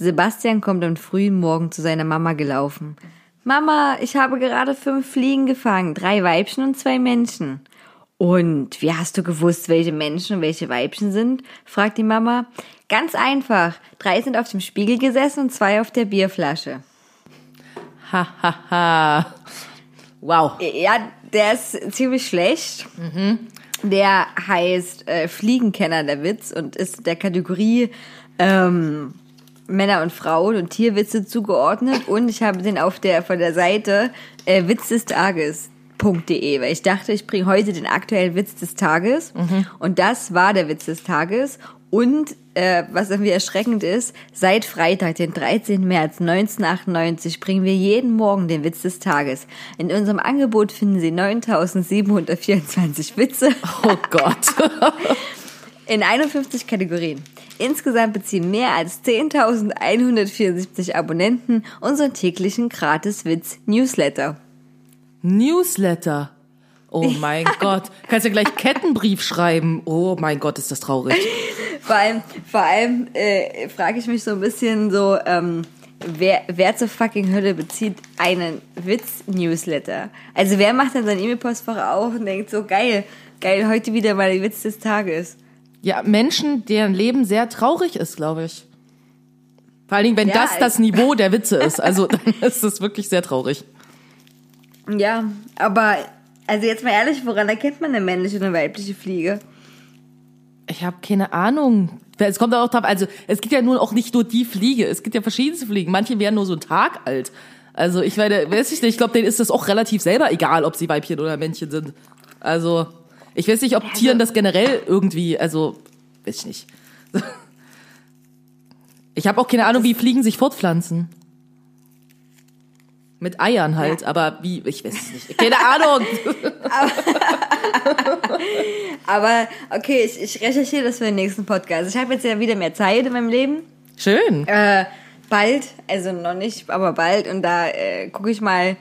Sebastian kommt am frühen Morgen zu seiner Mama gelaufen. Mama, ich habe gerade fünf Fliegen gefangen, drei Weibchen und zwei Männchen. Und wie hast du gewusst, welche Menschen und welche Weibchen sind? fragt die Mama. Ganz einfach. Drei sind auf dem Spiegel gesessen und zwei auf der Bierflasche. Ha, ha, ha. Wow. Ja, der ist ziemlich schlecht. Der heißt äh, Fliegenkenner, der Witz, und ist der Kategorie ähm, Männer und Frauen und Tierwitze zugeordnet. Und ich habe den auf der von der Seite äh, Witz des Tages.de, weil ich dachte, ich bringe heute den aktuellen Witz des Tages. Und das war der Witz des Tages. Und äh, was irgendwie erschreckend ist, seit Freitag, den 13. März 1998, bringen wir jeden Morgen den Witz des Tages. In unserem Angebot finden Sie 9724 Witze Oh Gott. in 51 Kategorien. Insgesamt beziehen mehr als 10.174 Abonnenten unseren täglichen Gratis-Witz-Newsletter. Newsletter. Oh mein Gott. Kannst ja gleich Kettenbrief schreiben. Oh mein Gott, ist das traurig. Vor allem, vor allem äh, frage ich mich so ein bisschen so, ähm, wer, wer zur fucking Hölle bezieht einen Witz-Newsletter? Also wer macht dann sein E-Mail-Postfach auf und denkt so, geil, geil, heute wieder mal der Witz des Tages. Ja, Menschen, deren Leben sehr traurig ist, glaube ich. Vor allen Dingen, wenn Ja, das das Niveau der Witze ist. Also dann ist es wirklich sehr traurig. Ja, aber also jetzt mal ehrlich, woran erkennt man eine männliche und eine weibliche Fliege? Ich habe keine Ahnung. Es kommt auch drauf, also es gibt ja nun auch nicht nur die Fliege, es gibt ja verschiedenste Fliegen. Manche werden nur so einen Tag alt. Also ich meine, weiß ich nicht, ich glaube, denen ist das auch relativ selber egal, ob sie Weibchen oder Männchen sind. Also ich weiß nicht, ob Tieren das generell irgendwie, also weiß ich nicht. Ich habe auch keine Ahnung, wie Fliegen sich fortpflanzen. Mit Eiern halt, aber wie, ich weiß es nicht. Keine Ahnung. Aber okay, ich, ich recherchiere das für den nächsten Podcast. Ich habe jetzt ja wieder mehr Zeit in meinem Leben. Schön. Äh, bald, also noch nicht, aber bald. Und da äh, gucke ich mal,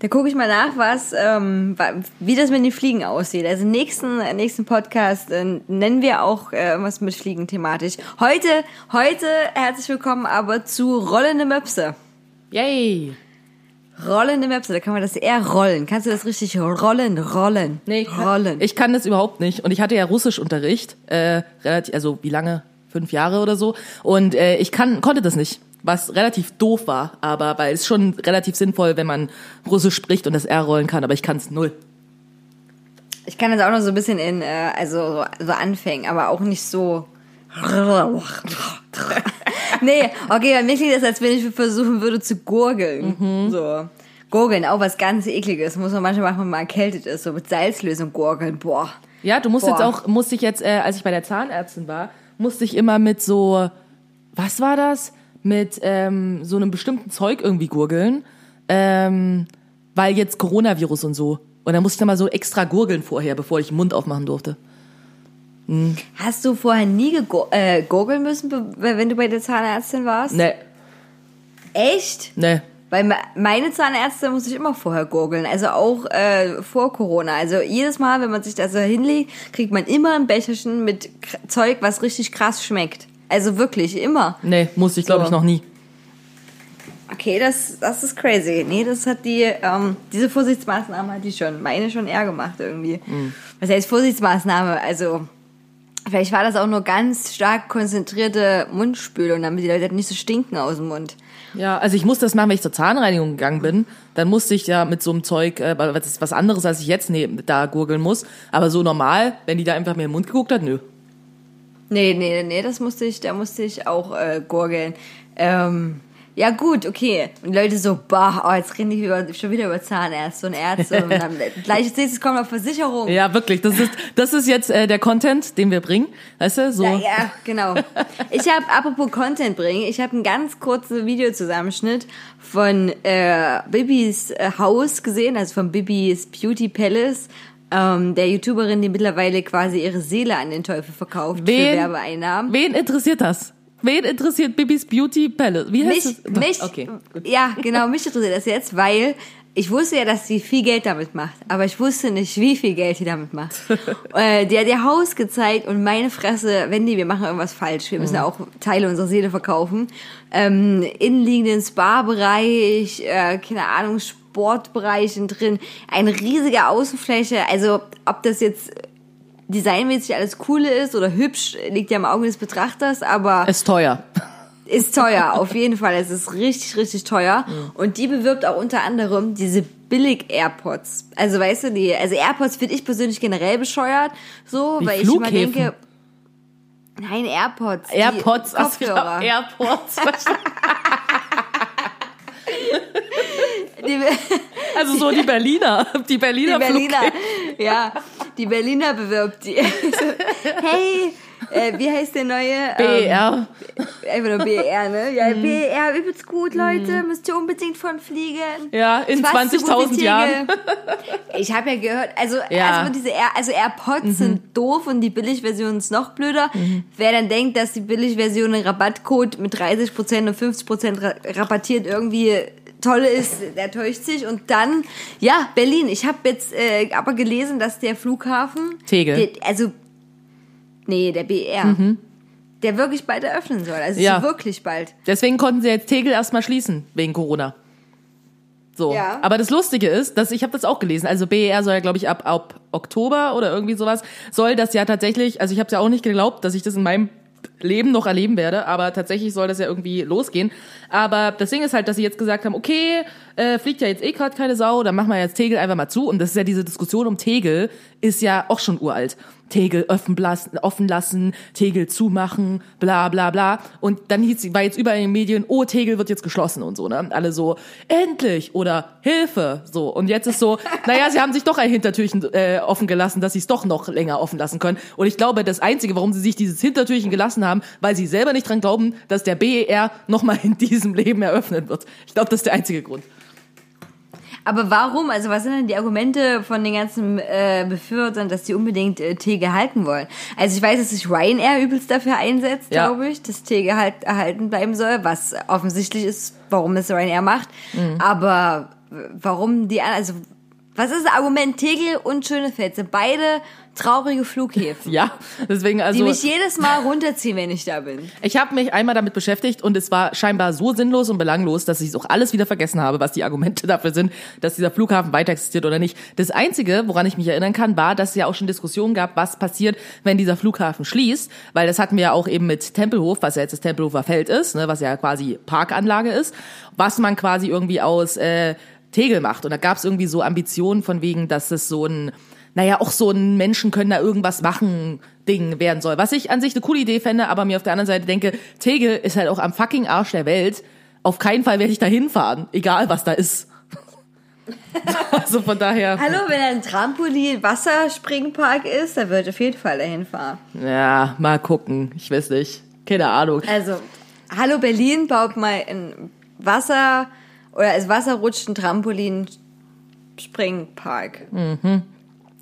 da gucke ich mal nach, was, ähm, wie das mit den Fliegen aussieht. Also nächsten nächsten Podcast äh, nennen wir auch äh, was mit Fliegen thematisch. Heute, heute herzlich willkommen aber zu rollende Möpse. Yay. Rollende Möpse, da kann man das eher rollen. Kannst du das richtig rollen, rollen, Nee, ich kann, rollen? ich kann das überhaupt nicht. Und ich hatte ja Russischunterricht, äh, relativ, also wie lange? Fünf Jahre oder so. Und äh, ich kann, konnte das nicht. Was relativ doof war, aber weil es schon relativ sinnvoll, wenn man Russisch spricht und das R rollen kann, aber ich kann es null. Ich kann das auch noch so ein bisschen in, äh, also so, anfängen, aber auch nicht so. nee, okay, bei mir klingt das, als wenn ich versuchen würde zu gurgeln. So. Gurgeln, auch was ganz ekliges. Muss man manchmal machen, wenn man erkältet ist. So mit Salzlösung gurgeln. Boah. Ja, du musst Boah. jetzt auch, musste ich jetzt, äh, als ich bei der Zahnärztin war, musste ich immer mit so, was war das? Mit ähm, so einem bestimmten Zeug irgendwie gurgeln, ähm, weil jetzt Coronavirus und so. Und dann musste ich dann mal so extra gurgeln vorher, bevor ich den Mund aufmachen durfte. Hast du vorher nie äh, gurgeln müssen, wenn du bei der Zahnärztin warst? Ne, Echt? ne. Weil me- meine Zahnärzte muss ich immer vorher gurgeln, also auch äh, vor Corona. Also jedes Mal, wenn man sich da so hinlegt, kriegt man immer ein Becherchen mit Zeug, was richtig krass schmeckt. Also wirklich, immer. Nee, musste ich glaube So. ich noch nie. Okay, das, das ist crazy. Nee, das hat die, ähm, diese Vorsichtsmaßnahme hat die schon, meine schon eher gemacht irgendwie. Was heißt Vorsichtsmaßnahme? Also, Vielleicht war das auch nur ganz stark konzentrierte Mundspülung, damit die Leute nicht so stinken aus dem Mund. Ja, also ich musste das machen, wenn ich zur Zahnreinigung gegangen bin. Dann musste ich ja mit so einem Zeug, äh, was ist was anderes, als ich jetzt ne, da gurgeln muss. Aber so normal, wenn die da einfach mir in den Mund geguckt hat, nö. Nee, nee, nee, das musste ich, da musste ich auch äh, gurgeln. Ähm, ja gut, okay. Und Leute so, boah, oh, jetzt reden die über, schon wieder über Zahnärzte und Ärzte. Und dann gleich als nächstes kommt noch Versicherung. Ja, wirklich. Das ist, das ist jetzt äh, der Content, den wir bringen. Weißt du, so. Ja, ja, genau. Ich habe, apropos Content bringen, ich habe einen ganz kurzen Videozusammenschnitt von äh, Bibis äh, Haus gesehen, also von Bibis Beauty Palace, ähm, der YouTuberin, die mittlerweile quasi ihre Seele an den Teufel verkauft für Wen? Werbeeinnahmen. Wen interessiert das? Wen interessiert Bibis Beauty Palace? Wie heißt Mich, das? mich, Okay. gut. ja, genau, mich interessiert das jetzt, weil ich wusste ja, dass sie viel Geld damit macht, aber ich wusste nicht, wie viel Geld sie damit macht. äh, die hat ihr Haus gezeigt und meine Fresse, Wendy, wir machen irgendwas falsch. Wir müssen Mhm. ja auch Teile unserer Seele verkaufen. Ähm, innenliegenden Spa-Bereich, äh, keine Ahnung, Sportbereichen drin, eine riesige Außenfläche. Also, ob das jetzt designmäßig alles coole ist oder hübsch, liegt ja im Auge des Betrachters, aber Ist teuer. Ist teuer, auf jeden Fall. Es ist richtig, richtig teuer. Und die bewirbt auch unter anderem diese Billig-AirPods. Also weißt du, die, also AirPods finde ich persönlich generell bescheuert, so, Wie weil ich immer denke, nein, AirPods. die AirPods, ach, Kopfhörer. AirPods. Die, Also so die Berliner, die die Berliner, Berliner, Flug- ja, die Berliner bewirbt die. hey, äh, wie heißt der neue? Ähm, BER. einfach nur BER, ne? Ja, Mhm. BER, übelst gut, Leute. Müsst ihr unbedingt von fliegen. Ja, in Ist fast so gut 20.000 wie Jahren. Ich habe ja gehört, also, Ja. also diese Air, also AirPods Mhm. sind doof und die Billigversion ist noch blöder. Wer dann denkt, dass die Billigversion einen Rabattcode mit 30% und 50% ra rabattiert irgendwie toll ist, der täuscht sich. Und dann, ja, Berlin. Ich habe jetzt äh, aber gelesen, dass der Flughafen... Tegel. Also, nee, der BR. Der wirklich bald eröffnen soll. Also Mhm. Ja. wirklich bald. Deswegen konnten sie jetzt Tegel erstmal schließen, wegen Corona. So. Ja. Aber das Lustige ist, dass ich habe das auch gelesen. Also BER soll ja, glaube ich, ab, ab Oktober oder irgendwie sowas, soll das ja tatsächlich, also ich habe es ja auch nicht geglaubt, dass ich das in meinem Leben noch erleben werde, aber tatsächlich soll das ja irgendwie losgehen. Aber das Ding ist halt, dass sie jetzt gesagt haben, okay, äh, fliegt ja jetzt eh gerade keine Sau, dann machen wir jetzt Tegel einfach mal zu. Und das ist ja diese Diskussion um Tegel, ist ja auch schon uralt. Tegel offen lassen, offen lassen, Tegel zumachen, bla bla bla. Und dann hieß, war jetzt überall in den Medien, oh, Tegel wird jetzt geschlossen und so, ne? Alle so, endlich oder Hilfe, so. Und jetzt ist so, naja, sie haben sich doch ein Hintertürchen äh, offen gelassen, dass sie es doch noch länger offen lassen können. Und ich glaube, das Einzige, warum sie sich dieses Hintertürchen gelassen haben, weil sie selber nicht dran glauben, dass der BER nochmal in diesem Leben eröffnet wird. Ich glaube, das ist der einzige Grund. Aber warum? Also was sind denn die Argumente von den ganzen äh, Befürwortern, dass die unbedingt äh, Tegel halten wollen? Also ich weiß, dass sich Ryanair übelst dafür einsetzt, Ja. glaube ich, dass Tegel halt erhalten bleiben soll, was offensichtlich ist, warum es Ryanair macht. Mhm. Aber warum die, also was ist das Argument? Tegel und Schönefeld sind beide traurige Flughäfen, Ja, deswegen die also. mich jedes Mal runterziehen, wenn ich da bin. Ich habe mich einmal damit beschäftigt und es war scheinbar so sinnlos und belanglos, dass ich es auch alles wieder vergessen habe, was die Argumente dafür sind, dass dieser Flughafen weiter existiert oder nicht. Das Einzige, woran ich mich erinnern kann, war, dass es ja auch schon Diskussionen gab, was passiert, wenn dieser Flughafen schließt, weil das hatten wir ja auch eben mit Tempelhof, was ja jetzt das Tempelhofer Feld ist, ne, was ja quasi Parkanlage ist, was man quasi irgendwie aus äh, Tegel macht. Und da gab es irgendwie so Ambitionen von wegen, dass es so ein naja, auch so ein Menschen können da irgendwas machen Ding werden soll. Was ich an sich eine coole Idee fände, aber mir auf der anderen Seite denke, Tegel ist halt auch am fucking Arsch der Welt. Auf keinen Fall werde ich da hinfahren, egal was da ist. also von daher, Hallo, wenn ein Trampolin Wasserspringpark ist, dann wird auf jeden Fall dahin fahren. ja, mal gucken. Ich weiß nicht. Keine Ahnung. Also, hallo Berlin, baut mal ein Wasser oder als Wasser rutscht ein Trampolin Springpark.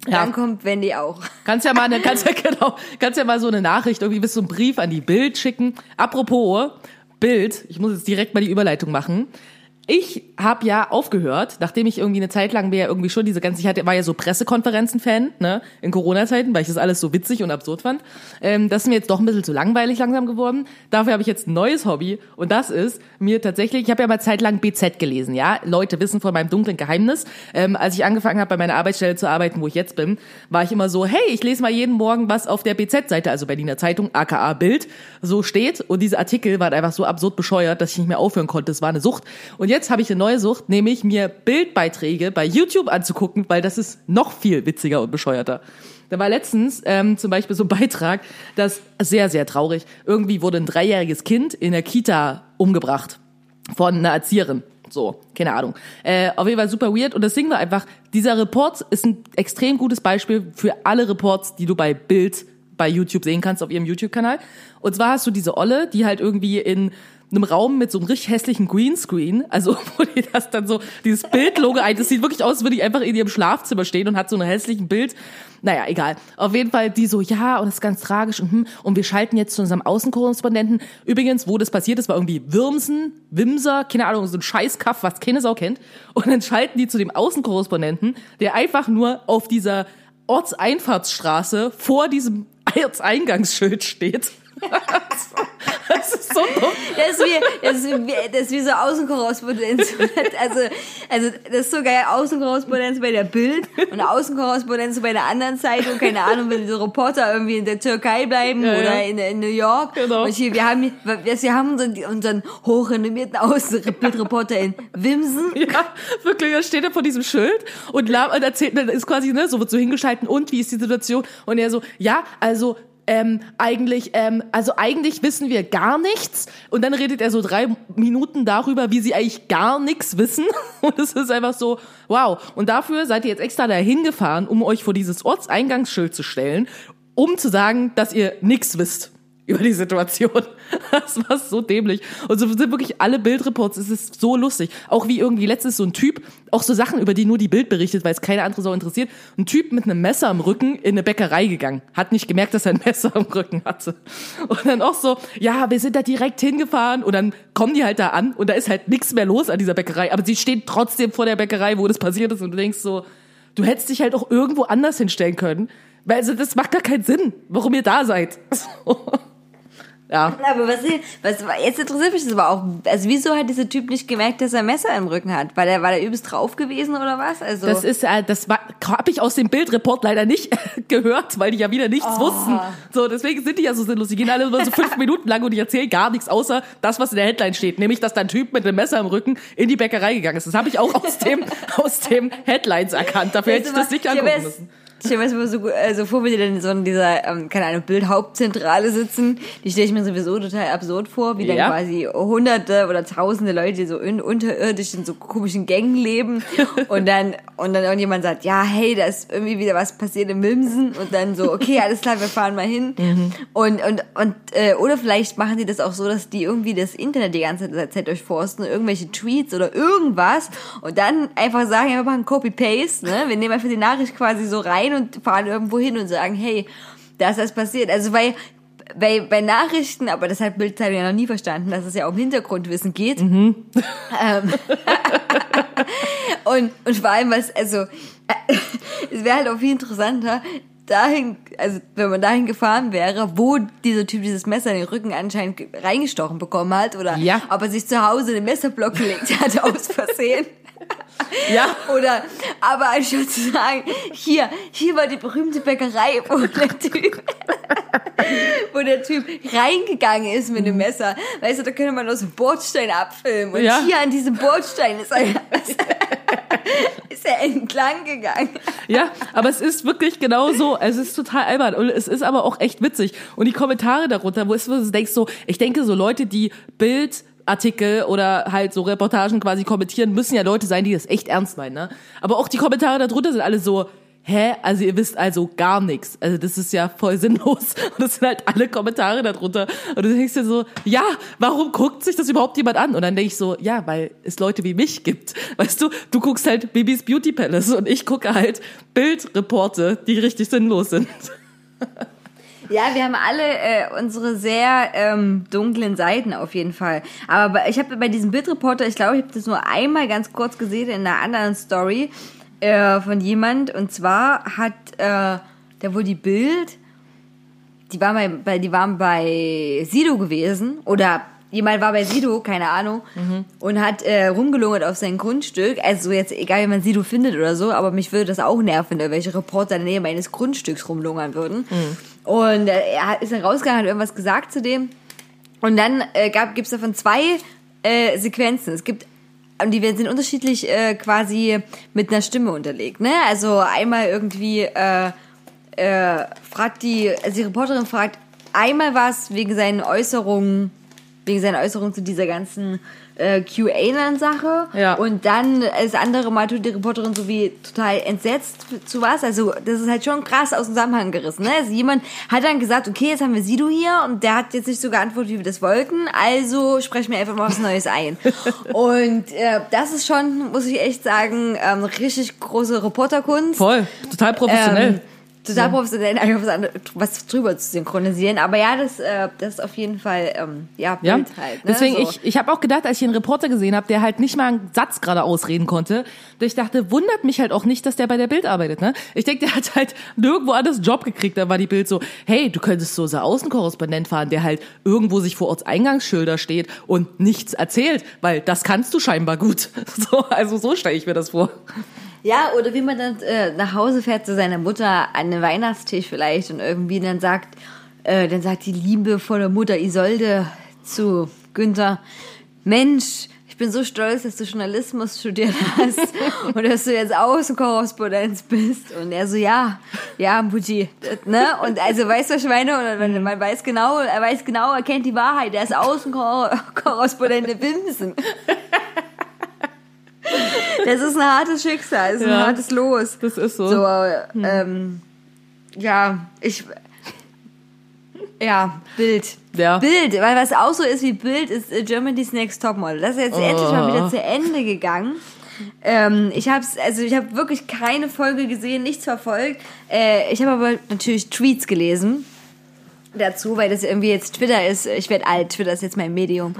Ja. Dann kommt Wendy auch. Kannst ja mal eine, kannst ja genau, kannst ja mal so eine Nachricht irgendwie bis so einen Brief an die Bild schicken. Apropos Bild, ich muss jetzt direkt mal die Überleitung machen. Ich habe ja aufgehört, nachdem ich irgendwie eine Zeit lang mir ja irgendwie schon diese ganze, ich hatte, war ja so Pressekonferenzen-Fan, ne, in Corona-Zeiten, weil ich das alles so witzig und absurd fand. Ähm, das ist mir jetzt doch ein bisschen zu langweilig langsam geworden. Dafür habe ich jetzt ein neues Hobby und das ist mir tatsächlich, ich habe ja mal Zeit lang BZ gelesen, ja. Leute wissen von meinem dunklen Geheimnis. Ähm, als ich angefangen habe, bei meiner Arbeitsstelle zu arbeiten, wo ich jetzt bin, war ich immer so, hey, ich lese mal jeden Morgen, was auf der BZ-Seite, also Berliner Zeitung, aka Bild, so steht. Und diese Artikel waren einfach so absurd bescheuert, dass ich nicht mehr aufhören konnte. Es war eine Sucht. Und jetzt habe ich eine neue Sucht, nämlich mir Bildbeiträge bei YouTube anzugucken, weil das ist noch viel witziger und bescheuerter. Da war letztens ähm, zum Beispiel so ein Beitrag, das sehr, sehr traurig. Irgendwie wurde ein dreijähriges Kind in der Kita umgebracht von einer Erzieherin. So, keine Ahnung. Äh, auf jeden Fall super weird. Und das Ding war einfach, dieser Report ist ein extrem gutes Beispiel für alle Reports, die du bei Bild bei YouTube sehen kannst, auf ihrem YouTube-Kanal. Und zwar hast du diese Olle, die halt irgendwie in einem Raum mit so einem richtig hässlichen Greenscreen, also wo die das dann so, dieses Bildlogo ein, das sieht wirklich aus, als würde die einfach in ihrem Schlafzimmer stehen und hat so ein hässlichen Bild. Naja, egal. Auf jeden Fall die so, ja, und das ist ganz tragisch und hm, und wir schalten jetzt zu unserem Außenkorrespondenten. Übrigens, wo das passiert ist, war irgendwie Wirmsen, Wimser, keine Ahnung, so ein Scheißkaff, was keine Sau kennt. Und dann schalten die zu dem Außenkorrespondenten, der einfach nur auf dieser Ortseinfahrtsstraße vor diesem Ortseingangsschild steht. das ist so dumm. Das ist wie, das ist wie, das ist wie so Außenkorrespondenz. Also, also, das ist so geil. Außenkorrespondenz bei der Bild und Außenkorrespondenz bei der anderen Zeitung. Keine Ahnung, wenn die Reporter irgendwie in der Türkei bleiben Ja, ja. oder in, in New York. Genau. Und hier, wir haben, wir, haben unseren, unseren hochrenommierten Außenbildreporter in Wimsen. Ja, wirklich, da steht er vor diesem Schild und, und erzählt, ist quasi, ne, so wird so hingeschalten und wie ist die Situation? Und er so, ja, also, ähm, eigentlich, ähm, also eigentlich wissen wir gar nichts. Und dann redet er so drei Minuten darüber, wie sie eigentlich gar nichts wissen. Und es ist einfach so, wow. Und dafür seid ihr jetzt extra dahin gefahren, um euch vor dieses Ortseingangsschild zu stellen, um zu sagen, dass ihr nichts wisst über die Situation. Das war so dämlich. Und so sind wirklich alle Bildreports. Es ist so lustig. Auch wie irgendwie letztens so ein Typ, auch so Sachen, über die nur die Bild berichtet, weil es keine andere Sau interessiert. Ein Typ mit einem Messer am Rücken in eine Bäckerei gegangen. Hat nicht gemerkt, dass er ein Messer am Rücken hatte. Und dann auch so, ja, wir sind da direkt hingefahren. Und dann kommen die halt da an und da ist halt nichts mehr los an dieser Bäckerei. Aber sie stehen trotzdem vor der Bäckerei, wo das passiert ist. Und du denkst so, du hättest dich halt auch irgendwo anders hinstellen können. Weil also das macht gar keinen Sinn, warum ihr da seid. So. Ja. Aber was, was, jetzt interessiert mich das aber auch. Also wieso hat dieser Typ nicht gemerkt, dass er ein Messer im Rücken hat? War der, war der übelst drauf gewesen oder was? Also. Das ist, äh, das habe ich aus dem Bildreport leider nicht gehört, weil die ja wieder nichts wussten. So, deswegen sind die ja so sinnlos. Die gehen alle nur so fünf Minuten lang und die erzählen gar nichts, außer das, was in der Headline steht. Nämlich, dass da ein Typ mit einem Messer im Rücken in die Bäckerei gegangen ist. Das habe ich auch aus dem, aus dem Headlines erkannt. Dafür hätte ich das nicht angucken müssen. Ich stelle mir das so, gut- also vor, wie die dann so in dieser, ähm, keine Ahnung, Bildhauptzentrale sitzen. Die stelle ich mir sowieso total absurd vor, wie dann Ja. quasi hunderte oder tausende Leute die so in, unterirdisch in so komischen Gängen leben. und dann, und dann irgendjemand sagt, ja, hey, da ist irgendwie wieder was passiert in Mimsen. Und dann so, okay, alles klar, wir fahren mal hin. Und, und, und, äh, oder vielleicht machen die das auch so, dass die irgendwie das Internet die ganze Zeit durchforsten, irgendwelche Tweets oder irgendwas. Und dann einfach sagen, ja, wir machen Copy-Paste, ne? Wir nehmen einfach die Nachricht quasi so rein und fahren irgendwo hin und sagen, hey, da ist das passiert. Also weil bei, bei Nachrichten, aber das hat Bildzeitung ja noch nie verstanden, dass es ja um Hintergrundwissen geht. Ähm, und, und vor allem, was, also, äh, es wäre halt auch viel interessanter, dahin, also wenn man dahin gefahren wäre, wo dieser Typ dieses Messer in den Rücken anscheinend ge- reingestochen bekommen hat oder Ja. ob er sich zu Hause den Messerblock gelegt hat aus Versehen. Ja. Oder, aber anstatt zu sagen, hier, hier war die berühmte Bäckerei, wo der Typ, wo der Typ reingegangen ist mit dem Messer. Weißt du, da könnte man aus dem Bordstein abfilmen. Und Ja. hier an diesem Bordstein ist er, ist er entlang gegangen. Ja, aber es ist wirklich genau so. Es ist total albern und es ist aber auch echt witzig. Und die Kommentare darunter, wo es wo du denkst so, ich denke so Leute, die Bild Artikel oder halt so Reportagen quasi kommentieren, müssen ja Leute sein, die das echt ernst meinen, ne? Aber auch die Kommentare darunter sind alle so, hä? Also ihr wisst also gar nichts. Also das ist ja voll sinnlos. Und das sind halt alle Kommentare darunter. Und du denkst dir so, ja, warum guckt sich das überhaupt jemand an? Und dann denke ich so, ja, weil es Leute wie mich gibt. Weißt du, du guckst halt Bibis Beauty Palace und ich gucke halt Bildreporte, die richtig sinnlos sind. Ja, wir haben alle äh, unsere sehr ähm, dunklen Seiten auf jeden Fall. Aber bei, ich habe bei diesem Bildreporter, ich glaube, ich habe das nur einmal ganz kurz gesehen in einer anderen Story äh, von jemand. Und zwar hat äh, der wohl die Bild, die waren bei, die waren bei Sido gewesen oder jemand war bei Sido, keine Ahnung, und hat äh, rumgelungert auf sein Grundstück. Also jetzt egal, wie man Sido findet oder so, aber mich würde das auch nerven, wenn welche Reporter in der Nähe meines Grundstücks rumlungern würden. Und äh, er ist dann rausgegangen, hat irgendwas gesagt zu dem. Und dann äh, gab, gibt's davon zwei äh, Sequenzen. Es gibt die sind unterschiedlich äh, quasi mit einer Stimme unterlegt. Ne? Also einmal irgendwie äh, äh, fragt die, also die Reporterin fragt einmal was wegen seinen Äußerungen, wegen seiner Äußerungen zu dieser ganzen äh, QAnon-Sache. Ja. Und dann das andere Mal tut die Reporterin so wie total entsetzt zu was. Also das ist halt schon krass aus dem Zusammenhang gerissen. Ne? Also jemand hat dann gesagt, okay, jetzt haben wir Sido hier und der hat jetzt nicht so geantwortet, wie wir das wollten. Also sprechen wir einfach mal was Neues ein. und äh, das ist schon, muss ich echt sagen, ähm, richtig große Reporterkunst. Voll, total professionell. Ähm, total professionell, einfach was, andere- was drüber zu synchronisieren. Aber ja, das, äh, das ist auf jeden Fall, ähm, ja, Ja, Bild halt. Ne? deswegen, so. ich, ich habe auch gedacht, als ich einen Reporter gesehen habe, der halt nicht mal einen Satz gerade ausreden konnte, ich dachte, wundert mich halt auch nicht, dass der bei der Bild arbeitet. Ne? Ich denke, der hat halt nirgendwo anders Job gekriegt. Da war die Bild so, hey, du könntest so unser Außenkorrespondent fahren, der halt irgendwo sich vor Ortseingangsschilder steht und nichts erzählt, weil das kannst du scheinbar gut. So, also so stelle ich mir das vor. Ja, oder wie man dann äh, nach Hause fährt zu seiner Mutter an den Weihnachtstisch vielleicht und irgendwie dann sagt, äh, dann sagt die liebevolle Mutter Isolde zu Günther, Mensch, ich bin so stolz, dass du Journalismus studiert hast und dass du jetzt Außenkorrespondenz bist. Und er so, ja, ja, Mutti, ne? Und also, weißt du, was ich meine? Und man, weiß genau, er weiß genau, er kennt die Wahrheit, er ist Außenkorrespondent in Winsen. Das ist ein hartes Schicksal, das ist Ja. ein hartes Los. Das ist so. So, ähm, ja, ich, ja, Bild. Ja. Bild, weil was auch so ist wie Bild, ist äh, Germany's Next Topmodel. Das ist jetzt endlich mal Oh. wieder zu Ende gegangen. Ähm, ich habe also ich habe wirklich keine Folge gesehen, nichts verfolgt. Äh, ich habe aber natürlich Tweets gelesen dazu, weil das irgendwie jetzt Twitter ist. Ich werde alt, Twitter ist jetzt mein Medium.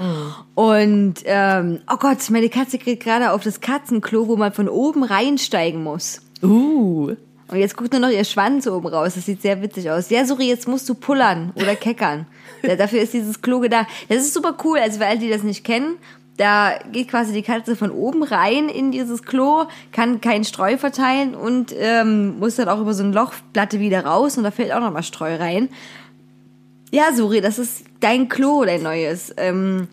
Und ähm, oh Gott, meine Katze kriegt gerade auf das Katzenklo, wo man von oben reinsteigen muss. Uh. Und jetzt guckt nur noch ihr Schwanz oben raus. Das sieht sehr witzig aus. Ja, Suri, jetzt musst du pullern oder keckern. Ja, dafür ist dieses Klo gedacht. Das ist super cool. Also für alle, die das nicht kennen, da geht quasi die Katze von oben rein in dieses Klo, kann keinen Streu verteilen und ähm, muss dann auch über so eine Lochplatte wieder raus und da fällt auch nochmal Streu rein. Ja, Suri, das ist dein Klo, dein neues. Ähm,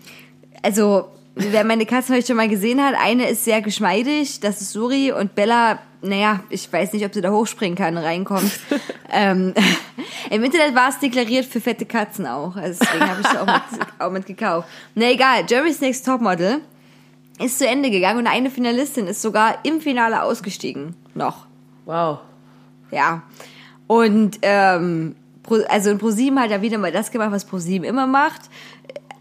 also, wer meine Katzen heute schon mal gesehen hat, eine ist sehr geschmeidig, das ist Suri und Bella, naja, ich weiß nicht, ob sie da hochspringen kann, reinkommt. ähm, Im Internet war es deklariert für fette Katzen auch, also deswegen habe ich sie auch mit, auch mit gekauft. Na egal, Jerry's Next Topmodel ist zu Ende gegangen und eine Finalistin ist sogar im Finale ausgestiegen. Noch. Wow. Ja. Und ähm, Pro, also ProSieben hat er wieder mal das gemacht, was ProSieben immer macht.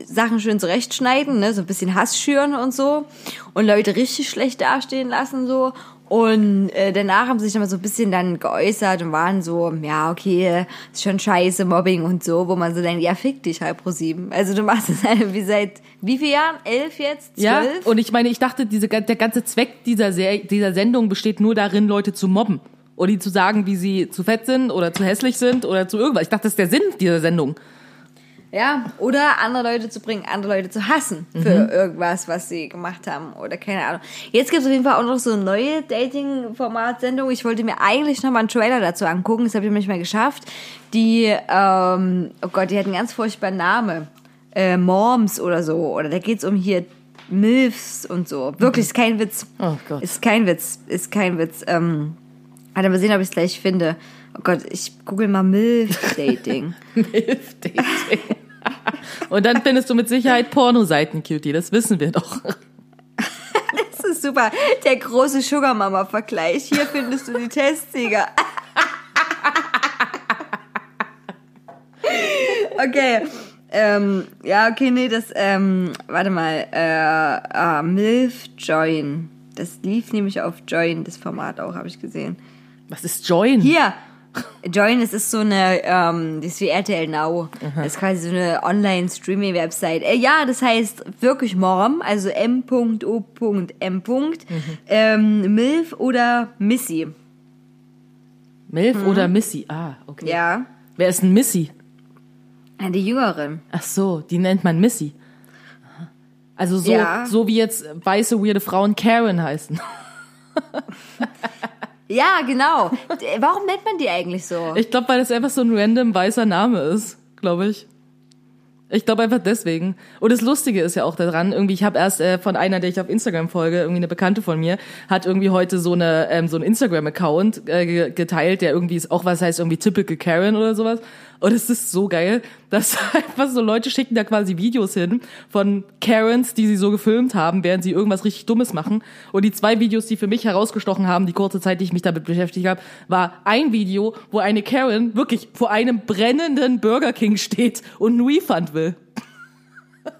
Sachen schön zurechtschneiden, ne, so ein bisschen Hass schüren und so. Und Leute richtig schlecht dastehen lassen so. Und äh, danach haben sie sich dann mal so ein bisschen dann geäußert und waren so, ja, okay, ist schon scheiße, Mobbing und so, wo man so denkt, ja, fick dich halt ProSieben. Also du machst es halt wie seit wie vielen Jahren? Elf jetzt? Ja, Zwölf? und ich meine, ich dachte, diese, der ganze Zweck dieser, Ser dieser Sendung besteht nur darin, Leute zu mobben. Oder die zu sagen, wie sie zu fett sind oder zu hässlich sind oder zu irgendwas. Ich dachte, das ist der Sinn dieser Sendung. Ja, oder andere Leute zu bringen, andere Leute zu hassen für irgendwas, was sie gemacht haben oder keine Ahnung. Jetzt gibt es auf jeden Fall auch noch so eine neue Dating-Format-Sendung. Ich wollte mir eigentlich noch mal einen Trailer dazu angucken, das habe ich nicht mehr geschafft. Die, ähm, oh Gott, die hat einen ganz furchtbaren Namen. Äh, Moms oder so. Oder da geht's um hier Milfs und so. Wirklich, ist kein Witz. Oh Gott. Ist kein Witz, ist kein Witz. Ähm, warte mal sehen, ob ich es gleich finde. Oh Gott, ich google mal Milf-Dating. Milf-Dating. Und dann findest du mit Sicherheit Pornoseiten, Cutie. Das wissen wir doch. Das ist super. Der große Sugar Mama Vergleich. Hier findest du die Testsieger. Okay. Ähm, ja, okay, nee, das, ähm, warte mal, äh, äh, Milf Join. Das lief nämlich auf Join, das Format auch, habe ich gesehen. Was ist Join? Hier, Join, es ist so eine, ähm, das ist wie RTL Now. Das ist quasi so eine Online-Streaming-Website. Äh, ja, das heißt wirklich Mom, also m.o.m. Ähm, Milf oder Missy. Milf oder Missy? Ah, okay. Mhm. Ja, Wer ist ein Missy? die Jüngeren. Ach so, die nennt man Missy. Also so, Ja. so wie jetzt weiße, weirde Frauen Karen heißen. Ja, genau. Warum nennt man die eigentlich so? Ich glaube, weil das einfach so ein random weißer Name ist, glaube ich. Ich glaube einfach deswegen. Und das Lustige ist ja auch daran, irgendwie, ich habe erst äh, von einer, der ich auf Instagram folge, irgendwie eine Bekannte von mir, hat irgendwie heute so eine ähm, so einen Instagram-Account äh, ge- geteilt, der irgendwie ist auch was heißt irgendwie typical Karen oder sowas. Und es ist so geil, dass einfach so Leute schicken da quasi Videos hin von Karens, die sie so gefilmt haben, während sie irgendwas richtig Dummes machen. Und die zwei Videos, die für mich herausgestochen haben, die kurze Zeit, die ich mich damit beschäftigt habe, war ein Video, wo eine Karen wirklich vor einem brennenden Burger King steht und einen Refund will.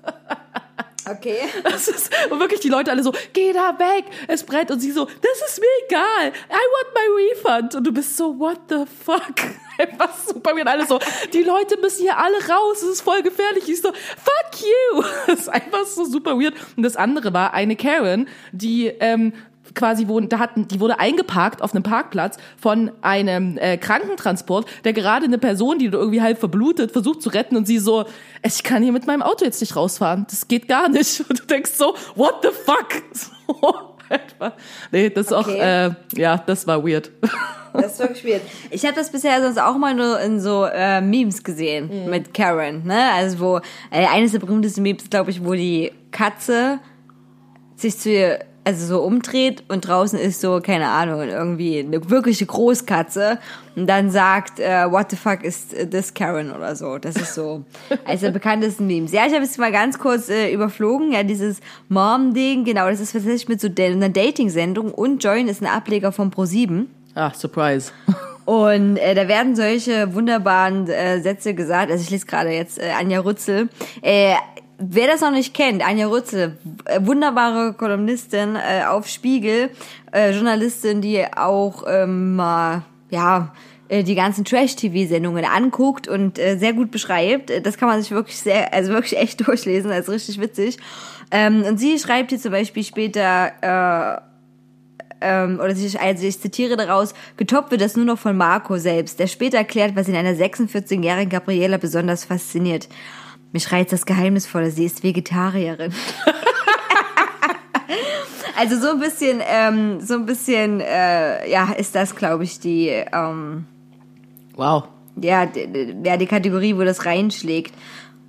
Okay. Das ist, und wirklich die Leute alle so, geh da weg, es brennt. Und sie so, das ist mir egal, I want my refund. Und du bist so, what the fuck? Einfach super weird. Alle so, die Leute müssen hier alle raus, es ist voll gefährlich. Ich so, fuck you. Das ist einfach so super weird. Und das andere war eine Karen, die ähm, quasi wo, da hatten, die wurde eingeparkt auf einem Parkplatz von einem äh, Krankentransport, der gerade eine Person, die irgendwie halb verblutet, versucht zu retten und sie so, ich kann hier mit meinem Auto jetzt nicht rausfahren, das geht gar nicht. Und du denkst so, what the fuck? So, etwa. Nee, das ist auch, Okay. äh, ja, das war weird. Das ist wirklich weird. Ich habe das bisher sonst auch mal nur in so äh, Memes gesehen mit Karen, ne? Also wo äh, eines der berühmtesten Memes, glaube ich, wo die Katze sich zu ihr also so umdreht und draußen ist so keine Ahnung irgendwie eine wirkliche Großkatze und dann sagt äh, What the fuck ist this Karen oder so. Das ist so eines der bekanntesten Memes. Ja, ich habe es mal ganz kurz äh, überflogen. Ja, dieses Mom-Ding, genau, das ist tatsächlich mit so einer Dating-Sendung und Join ist ein Ableger von Pro7. Ah, Surprise. Und äh, da werden solche wunderbaren äh, Sätze gesagt. Also ich lese gerade jetzt äh, Anja Rützel. Äh, wer das noch nicht kennt, Anja Rützel, äh, wunderbare Kolumnistin äh, auf Spiegel, äh, Journalistin, die auch ähm, ja, äh, die ganzen Trash-TV-Sendungen anguckt und äh, sehr gut beschreibt. Äh, Das kann man sich wirklich sehr, also wirklich echt durchlesen, ist richtig witzig. Ähm, und sie schreibt hier zum Beispiel später, äh, ähm, oder ich, also ich zitiere daraus, getoppt wird das nur noch von Marco selbst, der später erklärt, was ihn der 46-jährigen Gabriela besonders fasziniert. Mich reizt das Geheimnisvolle, sie ist Vegetarierin. also so ein bisschen, ähm, so ein bisschen, äh, ja, ist das, glaube ich, die, ähm, Wow. ja, ja, die Kategorie, wo das reinschlägt.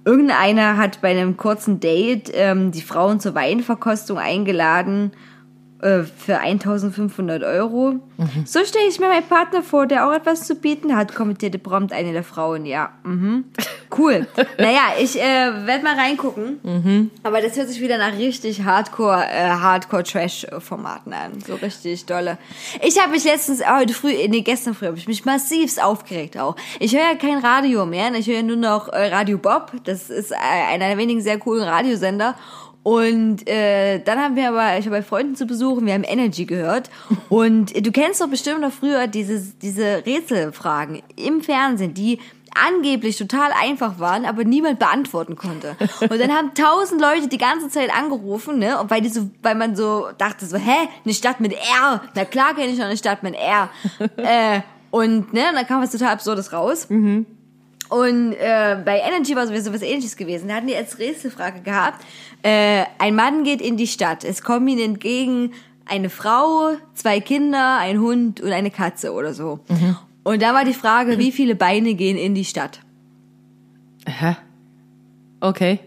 Irgendeiner hat bei einem kurzen Date ähm, die Frauen zur Weinverkostung eingeladen äh, für 1500 Euro. So stelle ich mir meinen Partner vor, der auch etwas zu bieten hat, kommentierte prompt eine der Frauen. Ja, mhm. cool. naja, ich äh, werde mal reingucken. Aber das hört sich wieder nach richtig Hardcore, äh, Hardcore-Trash-Formaten an. So richtig dolle. Ich habe mich letztens, äh, heute früh, nee, gestern früh habe ich mich massivst aufgeregt auch. Ich höre ja kein Radio mehr, ne? ich höre ja nur noch äh, Radio Bob. Das ist äh, einer der wenigen sehr coolen Radiosender. Und äh, dann haben wir aber, ich war bei Freunden zu besuchen, wir haben Energy gehört. Und du kennst doch bestimmt noch früher dieses, diese Rätselfragen im Fernsehen, die angeblich total einfach waren, aber niemand beantworten konnte. Und dann haben tausend Leute die ganze Zeit angerufen, ne? Und weil die so, weil man so dachte so, hä, eine Stadt mit R, na klar kenne ich noch eine Stadt mit R. äh, und ne, und dann kam was total Absurdes raus. Und äh, bei Energy war sowieso was ähnliches gewesen. Da hatten die als Rätselfrage gehabt, äh, ein Mann geht in die Stadt. Es kommen ihm entgegen eine Frau, zwei Kinder, ein Hund und eine Katze oder so. Und da war die Frage, wie viele Beine gehen in die Stadt? Hä? Okay.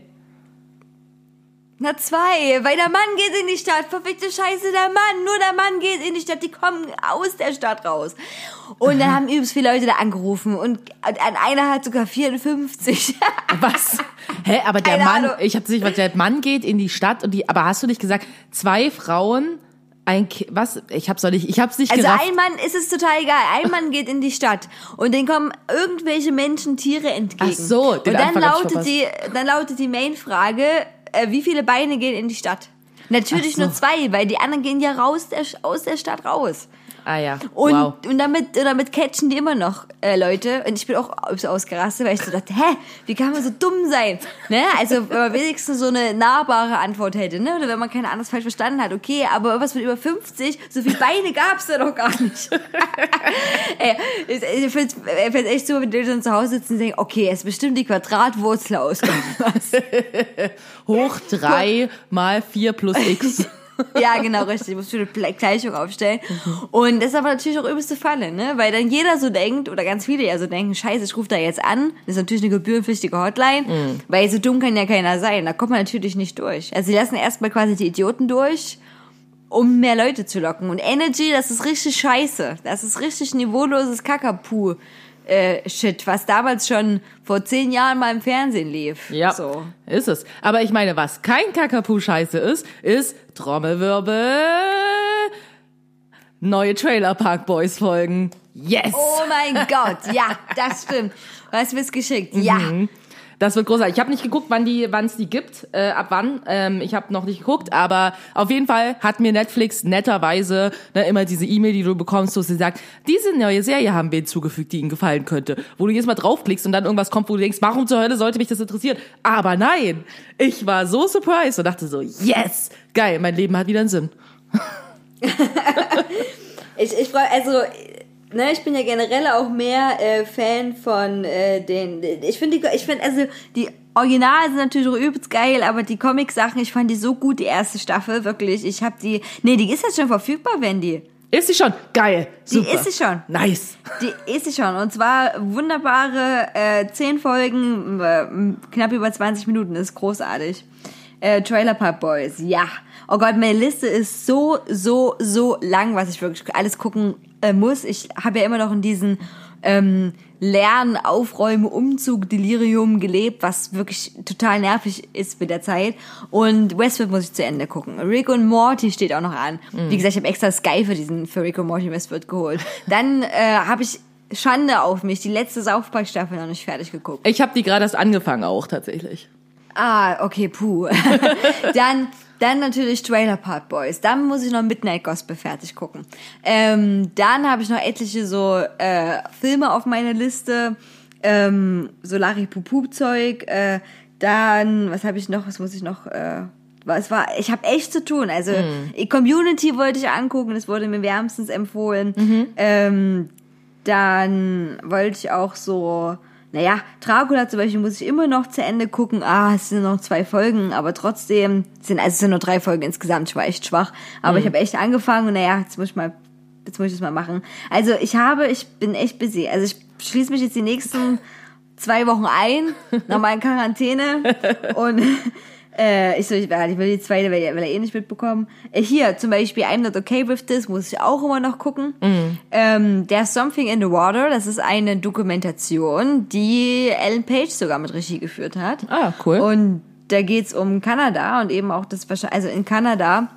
Na zwei, weil der Mann geht in die Stadt. Verfickte Scheiße, der Mann. Nur der Mann geht in die Stadt. Die kommen aus der Stadt raus. Und dann haben übelst viele Leute da angerufen. Und an einer hat sogar 54. Was? Hä, aber der Keine Mann, Ahnung. ich habe nicht, was der Mann geht in die Stadt und die, aber hast du nicht gesagt, zwei Frauen, ein, Ki- was? Ich hab's doch nicht, ich hab's nicht Also gerafft. ein Mann ist es total egal. Ein Mann geht in die Stadt und denen kommen irgendwelche Menschen, Tiere entgegen. Ach so, den und dann Anfang hab ich lautet verpasst. die, dann lautet die Main-Frage, äh, wie viele Beine gehen in die Stadt? Natürlich so. nur zwei, weil die anderen gehen ja raus der, aus der Stadt raus. Ah ja, Und, wow. und damit, damit catchen die immer noch äh, Leute. Und ich bin auch so ausgerastet, weil ich so dachte, hä, wie kann man so dumm sein? Ne? Also wenn man wenigstens so eine nahbare Antwort hätte, ne? Oder wenn man keine anderes falsch verstanden hat, okay, aber irgendwas mit über 50, so viele Beine gab's da doch gar nicht. Ey, ich, find's, ich find's echt so, wenn die dann zu Hause sitzen und denken, okay, es ist bestimmt die Quadratwurzel aus. Hoch drei mal vier plus x. Ja, genau, richtig. Ich muss für eine Gleichung aufstellen. Und das ist aber natürlich auch übelste Falle, ne? Weil dann jeder so denkt, oder ganz viele ja so denken, scheiße, ich rufe da jetzt an. Das ist natürlich eine gebührenpflichtige Hotline. Weil so dumm kann ja keiner sein. Da kommt man natürlich nicht durch. Also sie lassen erstmal quasi die Idioten durch, um mehr Leute zu locken. Und Energy, das ist richtig scheiße. Das ist richtig niveauloses Kakapu. Äh, Shit, was damals schon vor zehn Jahren mal im Fernsehen lief. Ja, So. ist es. Aber ich meine, was kein Kakapu-Scheiße ist, ist Trommelwirbel, neue Trailer Park Boys Folgen. Yes! Oh mein Gott, ja, das stimmt. Du hast mir's geschickt, ja. Mhm. Das wird großartig. Ich habe nicht geguckt, wann die, wann es die gibt, äh, ab wann. Ähm, ich habe noch nicht geguckt, aber auf jeden Fall hat mir Netflix netterweise ne, immer diese E-Mail, die du bekommst, wo sie sagt, diese neue Serie haben wir hinzugefügt, die Ihnen gefallen könnte. Wo du jetzt mal draufklickst und dann irgendwas kommt, wo du denkst, warum zur Hölle sollte mich das interessieren? Aber nein, ich war so surprised und dachte so, yes, geil, mein Leben hat wieder einen Sinn. Ich, ich freu, also, ne, ich bin ja generell auch mehr äh, Fan von äh, den. Ich finde, die- ich finde, also die Original sind natürlich auch übelst geil, aber die Comic-Sachen, ich fand die so gut, die erste Staffel, wirklich. Ich habe die. Nee, die ist jetzt schon verfügbar, Wendy. Ist sie schon? Geil. Die Super. ist sie schon. Nice. Die ist sie schon. Und zwar wunderbare äh, 10 Folgen, äh, knapp über 20 Minuten, ist großartig. Äh, Trailer Park Boys, ja. Oh Gott, meine Liste ist so, so, so lang, was ich wirklich alles gucken äh, muss. Ich habe ja immer noch in diesen ähm, Lernen, Aufräumen, Umzug, Delirium gelebt, was wirklich total nervig ist mit der Zeit. Und Westworld muss ich zu Ende gucken. Rick und Morty steht auch noch an. Wie gesagt, ich habe extra Sky für diesen für Rick und Morty Westworld geholt. Dann äh, habe ich Schande auf mich, die letzte South Park Staffel noch nicht fertig geguckt. Ich habe die gerade erst angefangen auch tatsächlich. Ah, okay, puh. dann, dann natürlich Trailer Park Boys. Dann muss ich noch Midnight Gospel fertig gucken. Ähm, dann habe ich noch etliche so äh, Filme auf meiner Liste. Ähm, so Larry Pupu Zeug. Äh, dann, was habe ich noch? Was muss ich noch? Äh, was war? Ich habe echt zu tun. Also Community wollte ich angucken. Das wurde mir wärmstens empfohlen. Ähm, dann wollte ich auch so, naja, Dracula zum Beispiel muss ich immer noch zu Ende gucken. Ah, es sind noch zwei Folgen, aber trotzdem sind also es sind nur drei Folgen insgesamt. Ich war echt schwach, aber ich habe echt angefangen und naja, jetzt muss ich mal, jetzt muss ich das mal machen. Also ich habe, ich bin echt busy. Also ich schließe mich jetzt die nächsten zwei Wochen ein, nochmal in Quarantäne und äh, ich so, ich, ich will die zweite, will, will er eh nicht mitbekommen. Äh, hier, zum Beispiel I'm Not Okay With This, muss ich auch immer noch gucken. Ähm, There's Something in the Water, das ist eine Dokumentation, die Ellen Page sogar mit Regie geführt hat. Ah, cool. Und da geht's um Kanada und eben auch das, also in Kanada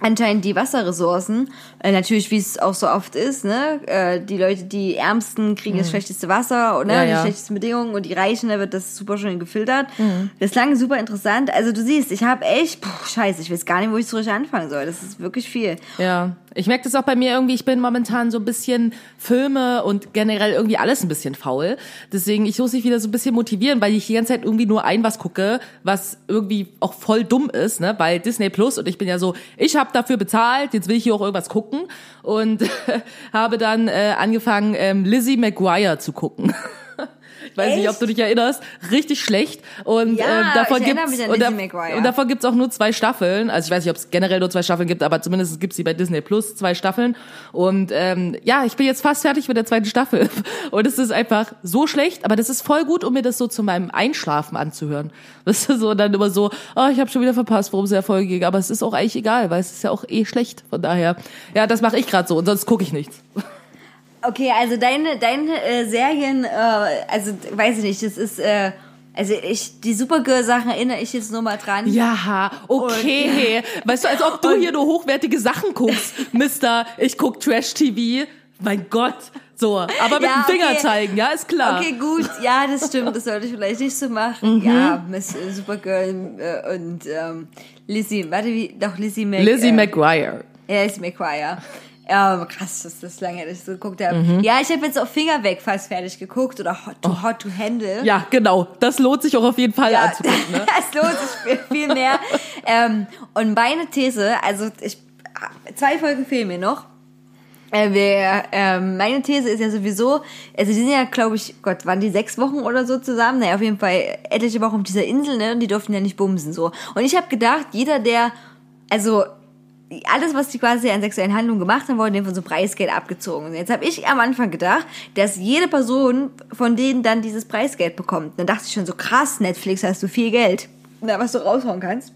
anscheinend die Wasserressourcen, äh, natürlich wie es auch so oft ist, ne, äh, die Leute, die Ärmsten kriegen das schlechteste Wasser und ne, Mhm. Ja, die ja. schlechtesten Bedingungen und die Reichen, da wird das super schön gefiltert. Mhm. Das klang super interessant. Also du siehst, ich habe echt, puh, scheiße, ich weiß gar nicht, wo ich richtig anfangen soll. Das ist wirklich viel. Ja, ich merke das auch bei mir irgendwie, ich bin momentan so ein bisschen Filme und generell irgendwie alles ein bisschen faul. Deswegen, ich muss mich wieder so ein bisschen motivieren, weil ich die ganze Zeit irgendwie nur ein was gucke, was irgendwie auch voll dumm ist, ne? Weil Disney Plus und ich bin ja so, ich habe dafür bezahlt, jetzt will ich hier auch irgendwas gucken und habe dann äh, angefangen, ähm, Lizzie McGuire zu gucken. Ich weiß nicht, ob Echt? du dich erinnerst. Richtig schlecht. Und Ja, ähm, davon ich gibt's mich an und, da- McGuire. und davon gibt's auch nur zwei Staffeln. Also ich weiß nicht, ob es generell nur zwei Staffeln gibt, aber zumindest gibt's sie bei Disney Plus zwei Staffeln. Und ähm, ja, ich bin jetzt fast fertig mit der zweiten Staffel. Und es ist einfach so schlecht, aber das ist voll gut, um mir das so zu meinem Einschlafen anzuhören. Das ist so und dann immer so, oh, ich habe schon wieder verpasst, worum es der Folge ging. Aber es ist auch eigentlich egal, weil es ist ja auch eh schlecht. Von daher, ja, das mache ich gerade so und sonst gucke ich nichts. Okay, also deine, deine äh, Serien, äh, also weiß ich nicht, das ist, äh, also ich, die Supergirl-Sachen erinnere ich jetzt nur mal dran. Ja, okay. weißt du, als ob du hier nur hochwertige Sachen guckst, Mister, ich guck Trash-TV. Mein Gott. So, aber mit Ja, dem Finger okay. zeigen, ja, ist klar. Okay, gut, ja, das stimmt, das sollte ich vielleicht nicht so machen. Mhm. Ja, Miss äh, Supergirl äh, und ähm, Lizzie, warte, wie, doch Lizzie Mc, Lizzie äh, McGuire. Ja, Lizzie McGuire. Ja, krass, das ist lange, dass ich so geguckt habe. Mhm. Ja, ich habe jetzt auch Finger weg fast fertig geguckt oder Hot to, hot to Handle. Oh. Ja, genau. Das lohnt sich auch auf jeden Fall Ja, anzugucken. Ne? das lohnt sich viel, mehr. ähm, und meine These, also ich, zwei Folgen fehlen mir noch. Äh, wir, ähm, meine These ist ja sowieso, also die sind ja, glaube ich, Gott, waren die sechs Wochen oder so zusammen? Naja, auf jeden Fall etliche Wochen auf dieser Insel, ne? Und die durften ja nicht bumsen so. Und ich habe gedacht, jeder, der, also alles, was die quasi an sexuellen Handlungen gemacht haben, wurde denen von so Preisgeld abgezogen. Und jetzt habe ich am Anfang gedacht, dass jede Person von denen dann dieses Preisgeld bekommt. Dann dachte ich schon so, krass, Netflix, hast du viel Geld, na, was du raushauen kannst.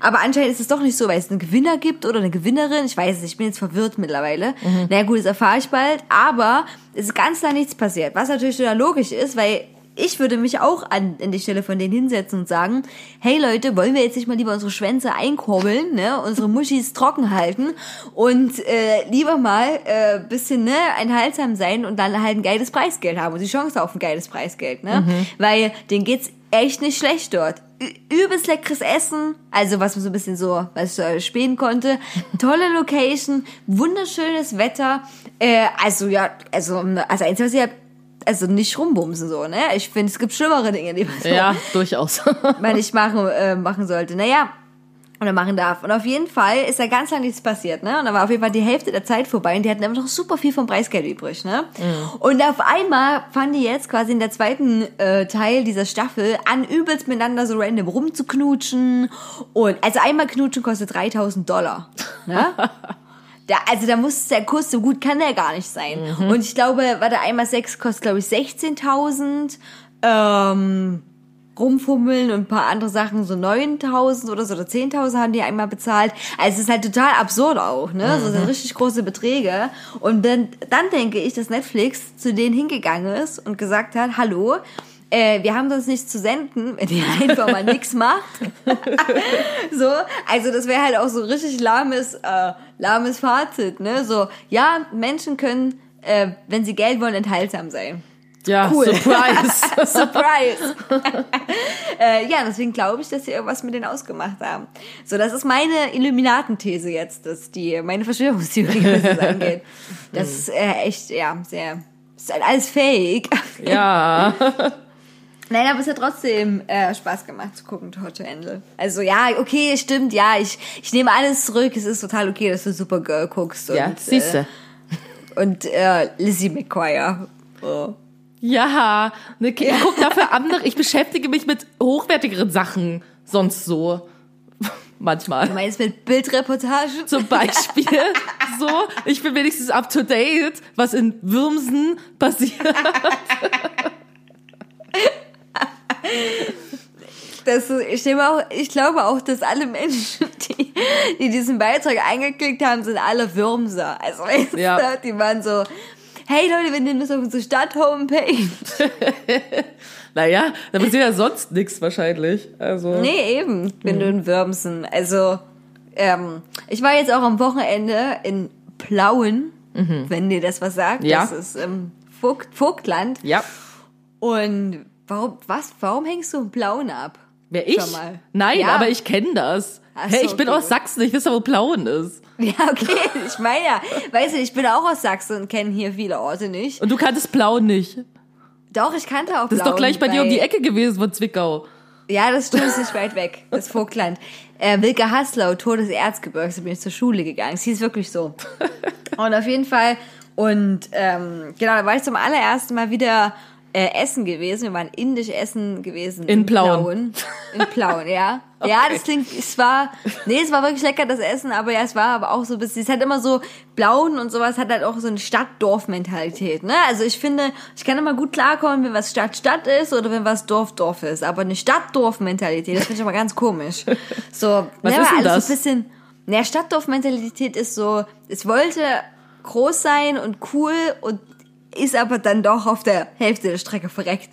Aber anscheinend ist es doch nicht so, weil es einen Gewinner gibt oder eine Gewinnerin. Ich weiß es, ich bin jetzt verwirrt mittlerweile. Naja gut, das erfahre ich bald. Aber es ist ganz klar nichts passiert. Was natürlich total logisch ist, weil ich würde mich auch an, an die Stelle von denen hinsetzen und sagen, hey Leute, wollen wir jetzt nicht mal lieber unsere Schwänze einkurbeln, ne, unsere Muschis trocken halten und äh, lieber mal äh, bisschen ne, enthaltsam sein und dann halt ein geiles Preisgeld haben und die Chance auf ein geiles Preisgeld, ne? Weil denen geht's echt nicht schlecht dort. Übelst leckeres Essen, also was man so ein bisschen so, was ich so spähen konnte. Tolle Location, wunderschönes Wetter. Äh, also ja, also, also eins, was ich also nicht rumbumsen so, ne? Ich finde, es gibt schlimmere Dinge, die man so Ja, durchaus. man nicht machen, äh, machen sollte. Naja, oder machen darf. Und auf jeden Fall ist da ganz lange nichts passiert, ne? Und da war auf jeden Fall die Hälfte der Zeit vorbei und die hatten immer noch super viel vom Preisgeld übrig, ne? Und auf einmal fanden die jetzt quasi in der zweiten äh, Teil dieser Staffel an, übelst miteinander so random rumzuknutschen. Und also einmal knutschen kostet 3000 Dollar, ne? Da, also da muss der Kurs so gut kann der gar nicht sein. Und ich glaube, war da einmal Sex kostet glaube ich 16.000. Ähm, rumfummeln und ein paar andere Sachen, so 9.000 oder so oder 10.000 haben die einmal bezahlt. Also es ist halt total absurd auch, ne? So sind richtig große Beträge. Und dann, dann denke ich, dass Netflix zu denen hingegangen ist und gesagt hat, hallo, äh, wir haben das nicht zu senden, wenn ihr einfach mal nichts macht. so, also das wäre halt auch so richtig lahmes, äh, lahmes Fazit, ne? So, ja, Menschen können, äh, wenn sie Geld wollen, enthaltsam sein. Ja, Cool. Surprise. Surprise! äh, ja, deswegen glaube ich, dass sie irgendwas mit denen ausgemacht haben. So, das ist meine Illuminatenthese jetzt, dass die, meine Verschwörungstheorie, was das angeht. Das ist äh, echt, ja, sehr, ist halt alles fake. ja. Nein, aber es hat trotzdem äh, Spaß gemacht zu gucken, Hot to Handle. Also ja, okay, stimmt, ja, ich, ich nehme alles zurück. Es ist total okay, dass du Supergirl guckst. Und, Ja, siehste. Äh, und äh, Lizzie McGuire. Oh. Ja, ne, ich guck dafür andere. Ich beschäftige mich mit hochwertigeren Sachen sonst so. Manchmal. Du meinst mit Bildreportagen? Zum Beispiel so, ich bin wenigstens up to date, was in Würmsen passiert. Das, ich, auch, ich glaube auch, dass alle Menschen, die, die diesen Beitrag eingeklickt haben, sind alle Würmser. Also, weißt Ja. du, die waren so, hey Leute, wir nehmen das auf unsere Stadt-Homepage. Naja, da passiert ja sonst nichts wahrscheinlich. Also. Nee, eben, wenn du in Würmsen. Also, ähm, ich war jetzt auch am Wochenende in Plauen, wenn dir das was sagt. Mhm. Ja. Das ist im Vogt, Vogtland. Ja. Und warum, was, warum hängst du in Plauen ab? Wer ich? Nein, Ja. aber ich kenne das. Ach hey, so, ich bin okay, aus. Sachsen, ich weiß ja, wo Plauen ist. Ja, okay, ich meine ja, weißt du, ich bin auch aus Sachsen und kenne hier viele Orte nicht. Und du kanntest Plauen nicht. Doch, ich kannte auch Das ist doch gleich bei dir um die Ecke. Gewesen von Zwickau. Ja, das stimmt, ist nicht weit weg, das Vogtland. Äh, Wilke Haslau, Tor des Erzgebirgs, da bin ich zur Schule gegangen. Es hieß wirklich so. Und auf jeden Fall, und ähm, genau, da war ich zum allerersten Mal wieder äh, essen gewesen. Wir waren indisch essen gewesen. In Plauen. In Plauen, ja. Ja, das klingt, es war, nee, es war wirklich lecker, das Essen, aber ja, es war aber auch so ein bisschen, es hat immer so, Blauen und sowas hat halt auch so eine Stadt-Dorf-Mentalität, ne? Also ich finde, ich kann immer gut klarkommen, wenn was Stadt-Stadt ist oder wenn was Dorf-Dorf ist, aber eine Stadt-Dorf-Mentalität, das finde ich aber ganz komisch. So, Was ne, ist denn alles das? so ein bisschen, naja, Stadtdorf-Mentalität ist so, es wollte groß sein und cool und ist aber dann doch auf der Hälfte der Strecke verreckt.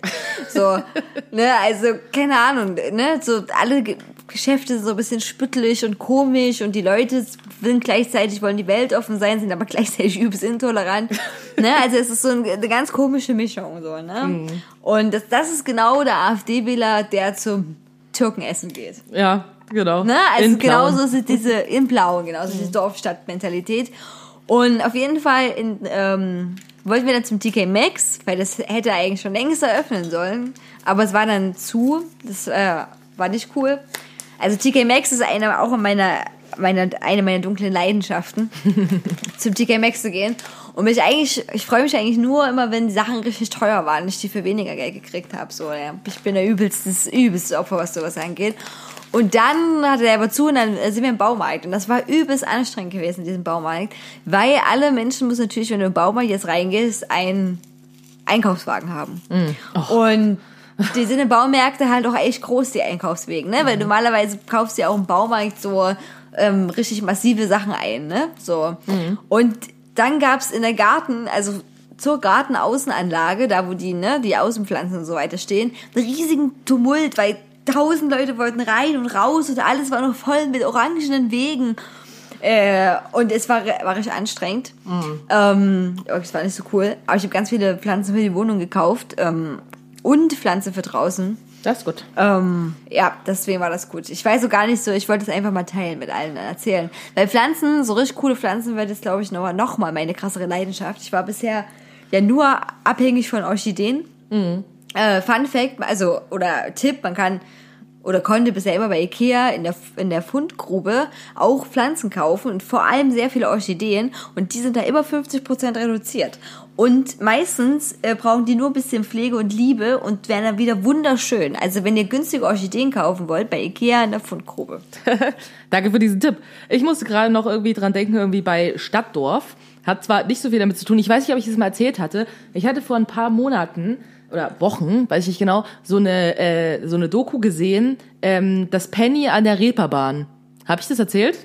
So, ne, also keine Ahnung, ne, so alle Ge- Geschäfte sind so ein bisschen spüttelig und komisch und die Leute sind gleichzeitig, wollen die Welt offen sein, sind aber gleichzeitig übelst intolerant. Ne, also es ist so ein- eine ganz komische Mischung, so, ne. Und das, das ist genau der AfD-Wähler, der zum Türkenessen geht. Ja, genau. Ne? Also In Plauen. genauso sind diese, in Blau, genauso diese Dorfstadt-Mentalität. Und auf jeden Fall in, ähm, wollten wir dann zum TK Maxx, weil das hätte eigentlich schon längst eröffnen sollen. Aber es war dann zu. Das äh, war nicht cool. Also TK Maxx ist eine auch meiner, meiner, eine meiner dunklen Leidenschaften, zum TK Maxx zu gehen. Und mich eigentlich, ich freue mich eigentlich nur immer, wenn die Sachen richtig teuer waren und ich die für weniger Geld gekriegt habe. So, ja. Ich bin der übelste, übelste Opfer, was sowas angeht. Und dann hatte er aber zu und dann sind wir im Baumarkt. Und das war übelst anstrengend gewesen, in diesem Baumarkt. Weil alle Menschen müssen natürlich, wenn du im Baumarkt jetzt reingehst, einen Einkaufswagen haben. Und die sind in Baumärkte halt auch echt groß, die Einkaufswege, ne? Weil normalerweise kaufst du ja auch im Baumarkt so ähm, richtig massive Sachen ein, ne? So. Und dann gab's in der Garten, also zur Gartenaußenanlage, da wo die, ne, die Außenpflanzen und so weiter stehen, einen riesigen Tumult, weil tausend Leute wollten rein und raus und alles war noch voll mit orangenen Wegen. Äh, und es war, war richtig anstrengend. Ähm, es war nicht so cool. Aber ich habe ganz viele Pflanzen für die Wohnung gekauft ähm, und Pflanzen für draußen. Das ist gut. Ähm, ja, deswegen war das gut. Ich weiß so gar nicht so, ich wollte es einfach mal teilen mit allen erzählen. Weil Pflanzen, so richtig coole Pflanzen, wird es, glaube ich, noch, noch mal meine krassere Leidenschaft. Ich war bisher ja nur abhängig von Orchideen. Äh, Fun Fact, also, oder Tipp, man kann oder konnte bisher immer bei Ikea in der, in der Fundgrube auch Pflanzen kaufen und vor allem sehr viele Orchideen und die sind da immer 50% reduziert. Und meistens äh, brauchen die nur ein bisschen Pflege und Liebe und werden dann wieder wunderschön. Also wenn ihr günstige Orchideen kaufen wollt, bei Ikea in der Fundgrube. Danke für diesen Tipp. Ich musste gerade noch irgendwie dran denken, irgendwie bei Stadtdorf. Hat zwar nicht so viel damit zu tun. Ich weiß nicht, ob ich das mal erzählt hatte. Ich hatte vor ein paar Monaten oder Wochen, weiß ich nicht genau, so eine äh, so eine Doku gesehen, ähm, das Penny an der Reeperbahn. Habe ich das erzählt?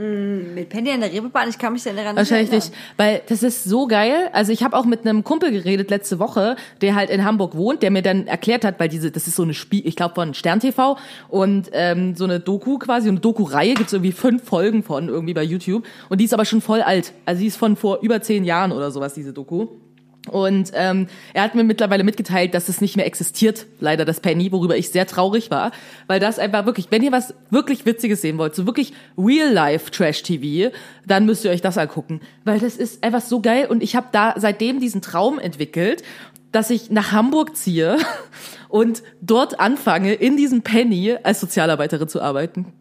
Mit Penny an der Reeperbahn, ich kann mich daran Wahrscheinlich erinnern. nicht, weil das ist so geil. Also ich habe auch mit einem Kumpel geredet letzte Woche, der halt in Hamburg wohnt, der mir dann erklärt hat, weil diese, das ist so eine Spiel, ich glaube von Stern TV und ähm, so eine Doku quasi, eine Doku-Reihe gibt's irgendwie fünf Folgen von irgendwie bei YouTube und die ist aber schon voll alt. Also die ist von vor über zehn Jahren oder sowas diese Doku. Und ähm, er hat mir mittlerweile mitgeteilt, dass es nicht mehr existiert, leider das Penny, worüber ich sehr traurig war, weil das einfach wirklich, wenn ihr was wirklich Witziges sehen wollt, so wirklich Real-Life-Trash-TV, dann müsst ihr euch das angucken, weil das ist einfach so geil und ich habe da seitdem diesen Traum entwickelt, dass ich nach Hamburg ziehe und dort anfange, in diesem Penny als Sozialarbeiterin zu arbeiten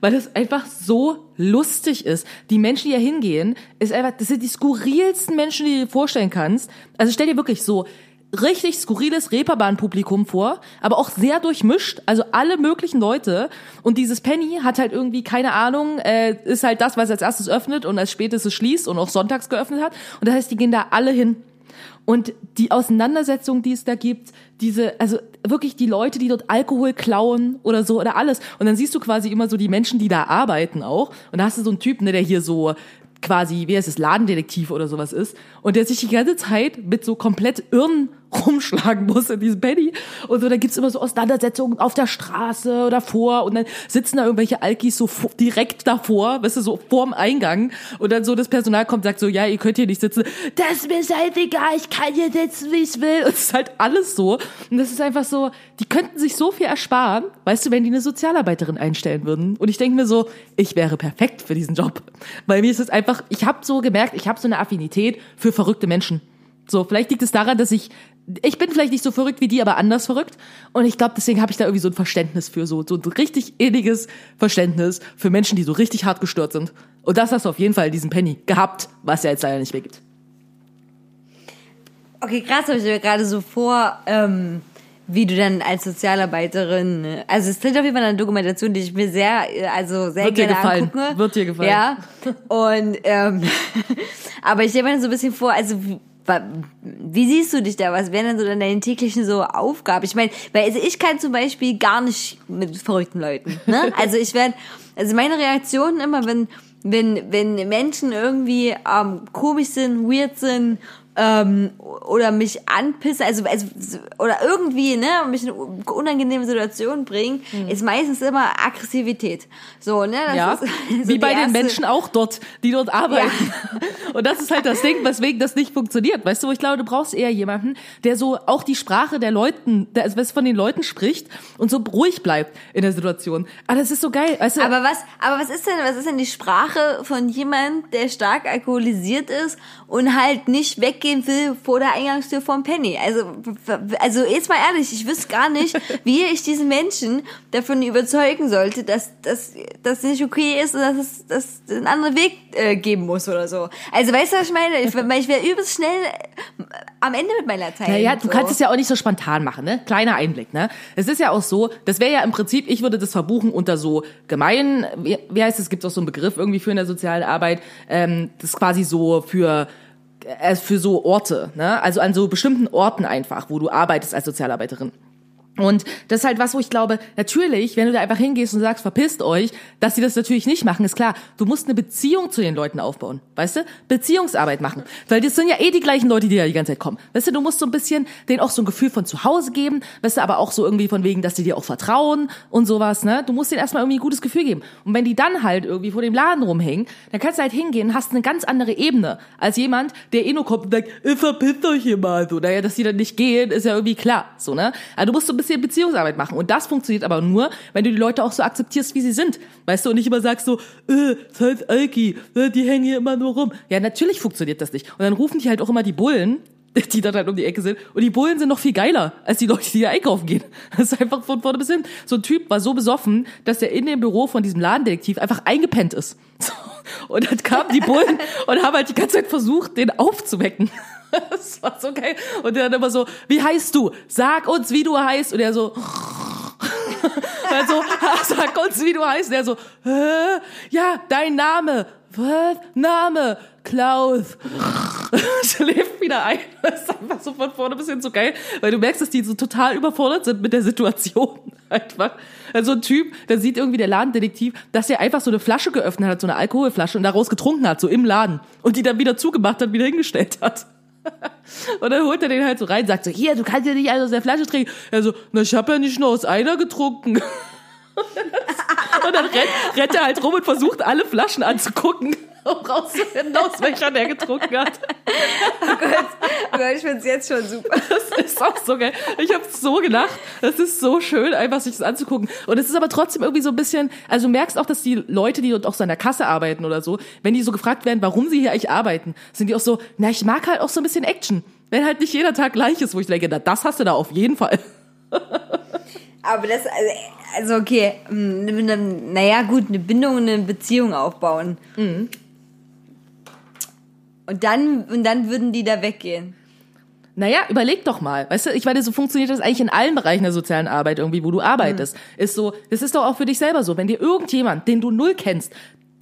weil das einfach so lustig ist. Die Menschen, die hier hingehen, ist einfach, das sind die skurrilsten Menschen, die du dir vorstellen kannst. Also stell dir wirklich so richtig skurriles Reeperbahn-Publikum vor, aber auch sehr durchmischt, also alle möglichen Leute. Und dieses Penny hat halt irgendwie, keine Ahnung, äh, ist halt das, was als erstes öffnet und als spätestes schließt und auch sonntags geöffnet hat. Und das heißt, die gehen da alle hin. Und die Auseinandersetzung, die es da gibt, diese, also wirklich die Leute, die dort Alkohol klauen oder so oder alles. Und dann siehst du quasi immer so die Menschen, die da arbeiten auch. Und da hast du so einen Typen, ne, der hier so quasi, wie heißt es, Ladendetektiv oder sowas ist. Und der sich die ganze Zeit mit so komplett Irren rumschlagen muss in diesem Penny. Und so, da gibt's immer so Auseinandersetzungen auf der Straße oder vor und dann sitzen da irgendwelche Alkis so direkt davor, weißt du, so vorm Eingang und dann so das Personal kommt sagt so, ja, ihr könnt hier nicht sitzen. Das ist mir scheißegal, ich kann hier sitzen, wie ich will. Und es ist halt alles so. Und das ist einfach so, die könnten sich so viel ersparen, weißt du, wenn die eine Sozialarbeiterin einstellen würden. Und ich denke mir so, ich wäre perfekt für diesen Job. Weil mir ist es einfach, ich habe so gemerkt, ich habe so eine Affinität für verrückte Menschen. So, vielleicht liegt es daran, dass ich ich bin vielleicht nicht so verrückt wie die, aber anders verrückt. Und ich glaube, deswegen habe ich da irgendwie so ein Verständnis für, so, so ein richtig inniges Verständnis für Menschen, die so richtig hart gestört sind. Und das hast du auf jeden Fall in diesem Penny gehabt, was ja jetzt leider nicht mehr gibt. Okay, krass, habe ich mir gerade so vor, ähm, wie du dann als Sozialarbeiterin, also es klingt auf jeden Fall eine Dokumentation, die ich mir sehr, äh, also sehr Wird dir gerne gefallen. angucke. Wird dir gefallen. Ja. Und ähm, aber ich stelle mir dann so ein bisschen vor, also wie, siehst du dich da? Was wären denn so dann deine täglichen so Aufgaben? Ich meine, weil also ich kann zum Beispiel gar nicht mit verrückten Leuten. Ne? Also ich werde, also meine Reaktion immer, wenn wenn wenn Menschen irgendwie ähm, komisch sind, weird sind, ähm, oder mich anpisse, also, also oder irgendwie, ne, mich in eine unangenehme Situation bringen, ist meistens immer Aggressivität. So, ne? Ja, ist so wie bei den erste- Menschen auch dort, die dort arbeiten. Und das ist halt das Ding, weswegen das nicht funktioniert. Weißt du, ich glaube, du brauchst eher jemanden, der so auch die Sprache der Leuten, der also was von den Leuten spricht und so ruhig bleibt in der Situation. Aber das ist so geil, weißt du? Aber was, aber was ist denn, was ist denn die Sprache von jemand, der stark alkoholisiert ist und halt nicht weggehen will vor der Eingangstür vom Penny? Also, also jetzt mal ehrlich, ich wüsste gar nicht, wie ich diesen Menschen davon überzeugen sollte, dass dass das nicht okay ist und dass es dass es einen anderen Weg äh, geben muss oder so. Also weißt du, was ich meine? Ich, ich wäre übelst schnell äh, am Ende mit meiner Zeit. Naja, du so. kannst es ja auch nicht so spontan machen, ne? Kleiner Einblick, ne? Es ist ja auch so, das wäre ja im Prinzip, ich würde das verbuchen unter so gemein, wie, wie heißt es, gibt auch so einen Begriff irgendwie für in der sozialen Arbeit, ähm, das ist quasi so für für so Orte, ne? Also an so bestimmten Orten einfach, wo du arbeitest als Sozialarbeiterin. Und das ist halt was, wo ich glaube, natürlich, wenn du da einfach hingehst und sagst, verpisst euch, dass sie das natürlich nicht machen, ist klar. Du musst eine Beziehung zu den Leuten aufbauen, weißt du? Beziehungsarbeit machen. Weil das sind ja eh die gleichen Leute, die da die ganze Zeit kommen. Weißt du, du musst so ein bisschen denen auch so ein Gefühl von zu Hause geben, weißt du, aber auch so irgendwie von wegen, dass die dir auch vertrauen und sowas, ne? Du musst denen erstmal irgendwie ein gutes Gefühl geben. Und wenn die dann halt irgendwie vor dem Laden rumhängen, dann kannst du halt hingehen hast eine ganz andere Ebene als jemand, der eh nur kommt und sagt, "Äh, verpisst euch hier mal, so. Naja, dass die dann nicht gehen, ist ja irgendwie klar, so, ne? Also du musst so ein bisschen Beziehungsarbeit machen. Und das funktioniert aber nur, wenn du die Leute auch so akzeptierst, wie sie sind. Weißt du, und nicht immer sagst so, äh, das heißt Alki, äh, die hängen hier immer nur rum. Ja, natürlich funktioniert das nicht. Und dann rufen die halt auch immer die Bullen, die dann halt um die Ecke sind. Und die Bullen sind noch viel geiler als die Leute, die da einkaufen gehen. Das ist einfach von vorne bis hin. So ein Typ war so besoffen, dass er in dem Büro von diesem Ladendetektiv einfach eingepennt ist. So. Und dann kamen die Bullen und haben halt die ganze Zeit versucht, den aufzuwecken. Das war so geil. Und der dann immer so, wie heißt du? Sag uns, wie du heißt. Und er so, also, sag uns, wie du heißt. Und er so, Hä? ja, dein Name. Was? Name? Klaus. Schläft wieder ein. Das ist einfach so von vorne bis hin so geil, weil du merkst, dass die so total überfordert sind mit der Situation. Einfach. Also ein Typ, der sieht irgendwie der Ladendetektiv, dass er einfach so eine Flasche geöffnet hat, so eine Alkoholflasche und daraus getrunken hat, so im Laden. Und die dann wieder zugemacht hat, wieder hingestellt hat. Und dann holt er den halt so rein, sagt so, hier, du kannst ja nicht alles aus der Flasche trinken. Er so, na, ich habe ja nicht nur aus einer getrunken. Und dann rennt, rennt er halt rum und versucht, alle Flaschen anzugucken, um rauszufinden, aus welcher der getrunken hat. Oh Gott, ich find's jetzt schon super. Das ist auch so geil. Ich habe so gelacht. Das ist so schön, einfach sich das anzugucken. Und es ist aber trotzdem irgendwie so ein bisschen, also du merkst auch, dass die Leute, die dort auch so an der Kasse arbeiten oder so, wenn die so gefragt werden, warum sie hier eigentlich arbeiten, sind die auch so, na, ich mag halt auch so ein bisschen Action. Wenn halt nicht jeder Tag gleich ist, wo ich denke, na, das hast du da auf jeden Fall. Aber das, also, also okay, mm, naja, gut, eine Bindung, eine Beziehung aufbauen. Mhm. Und dann, und dann würden die da weggehen. Naja, überleg doch mal. Weißt du, ich meine, so funktioniert das eigentlich in allen Bereichen der sozialen Arbeit irgendwie, wo du arbeitest. Ist so, das ist doch auch für dich selber so. Wenn dir irgendjemand, den du null kennst,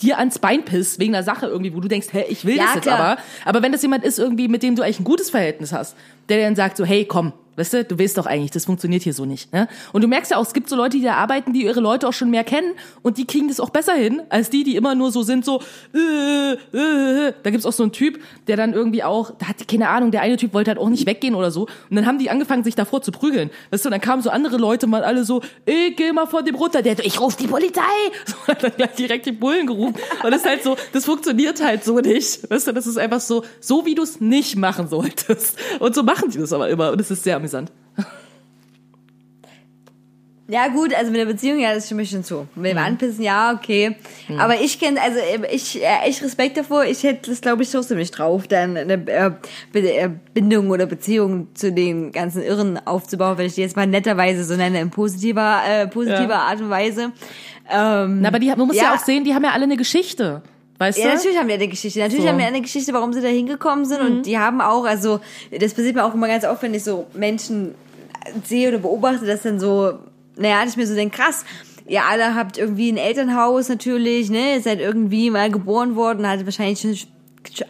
dir ans Bein pisst wegen einer Sache irgendwie, wo du denkst, hey, ich will Ja, das jetzt klar. aber. Aber wenn das jemand ist irgendwie, mit dem du eigentlich ein gutes Verhältnis hast, der dann sagt so, hey, komm, weißt du, du weißt doch eigentlich, das funktioniert hier so nicht. Ne? Und du merkst ja auch, es gibt so Leute, die da arbeiten, die ihre Leute auch schon mehr kennen und die kriegen das auch besser hin, als die, die immer nur so sind, so, äh, äh. Da gibt's auch so einen Typ, der dann irgendwie auch, da hat keine Ahnung, der eine Typ wollte halt auch nicht weggehen oder so. Und dann haben die angefangen, sich davor zu prügeln. Weißt du, und dann kamen so andere Leute mal alle so, ey, geh mal von dem runter. Der, ich ruf die Polizei. So, hat dann gleich direkt die Bullen gerufen. Und das ist halt so, das funktioniert halt so nicht. Weißt du, das ist einfach so, so wie du es nicht machen solltest. Und so machen die das aber immer. Und das ist sehr amüsant. Ja, gut, also mit der Beziehung, ja, das stimme ich schon zu. Mit Mhm. dem Anpissen, ja, okay. Aber ich kenne, also ich, äh, echt Respekt davor. Ich hätte das, glaube ich, trotzdem nicht drauf, dann eine äh, äh, Bindung oder Beziehung zu den ganzen Irren aufzubauen, wenn ich die jetzt mal netterweise so nenne, in positiver, äh, positiver Ja. Art und Weise. Ähm, Na, aber die, man muss ja. Ja. auch sehen, die haben ja alle eine Geschichte. Weißt Ja, du? natürlich haben die eine Geschichte. Natürlich So. Mhm. haben die eine Geschichte, warum sie da hingekommen sind. Und die haben auch, also, das passiert mir auch immer ganz oft, wenn ich so Menschen sehe oder beobachte, dass dann so, naja, ich mir so denke, krass, ihr alle habt irgendwie ein Elternhaus natürlich, ne, ihr seid irgendwie mal geboren worden, hattet wahrscheinlich schon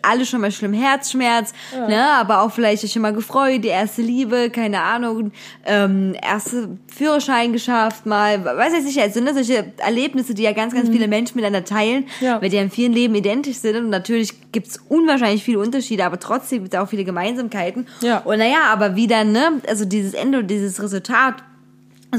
alle schon mal schlimm Herzschmerz, ne, aber auch vielleicht schon mal gefreut, die erste Liebe, keine Ahnung, ähm, erste Führerschein geschafft, mal, weiß ich nicht, also ne, solche Erlebnisse, die ja ganz, ganz viele Menschen miteinander teilen, Mhm. Ja. weil die ja in vielen Leben identisch sind und natürlich gibt's unwahrscheinlich viele Unterschiede, aber trotzdem gibt's auch viele Gemeinsamkeiten. Ja. Und naja, aber wie dann, ne, also dieses Ende und dieses Resultat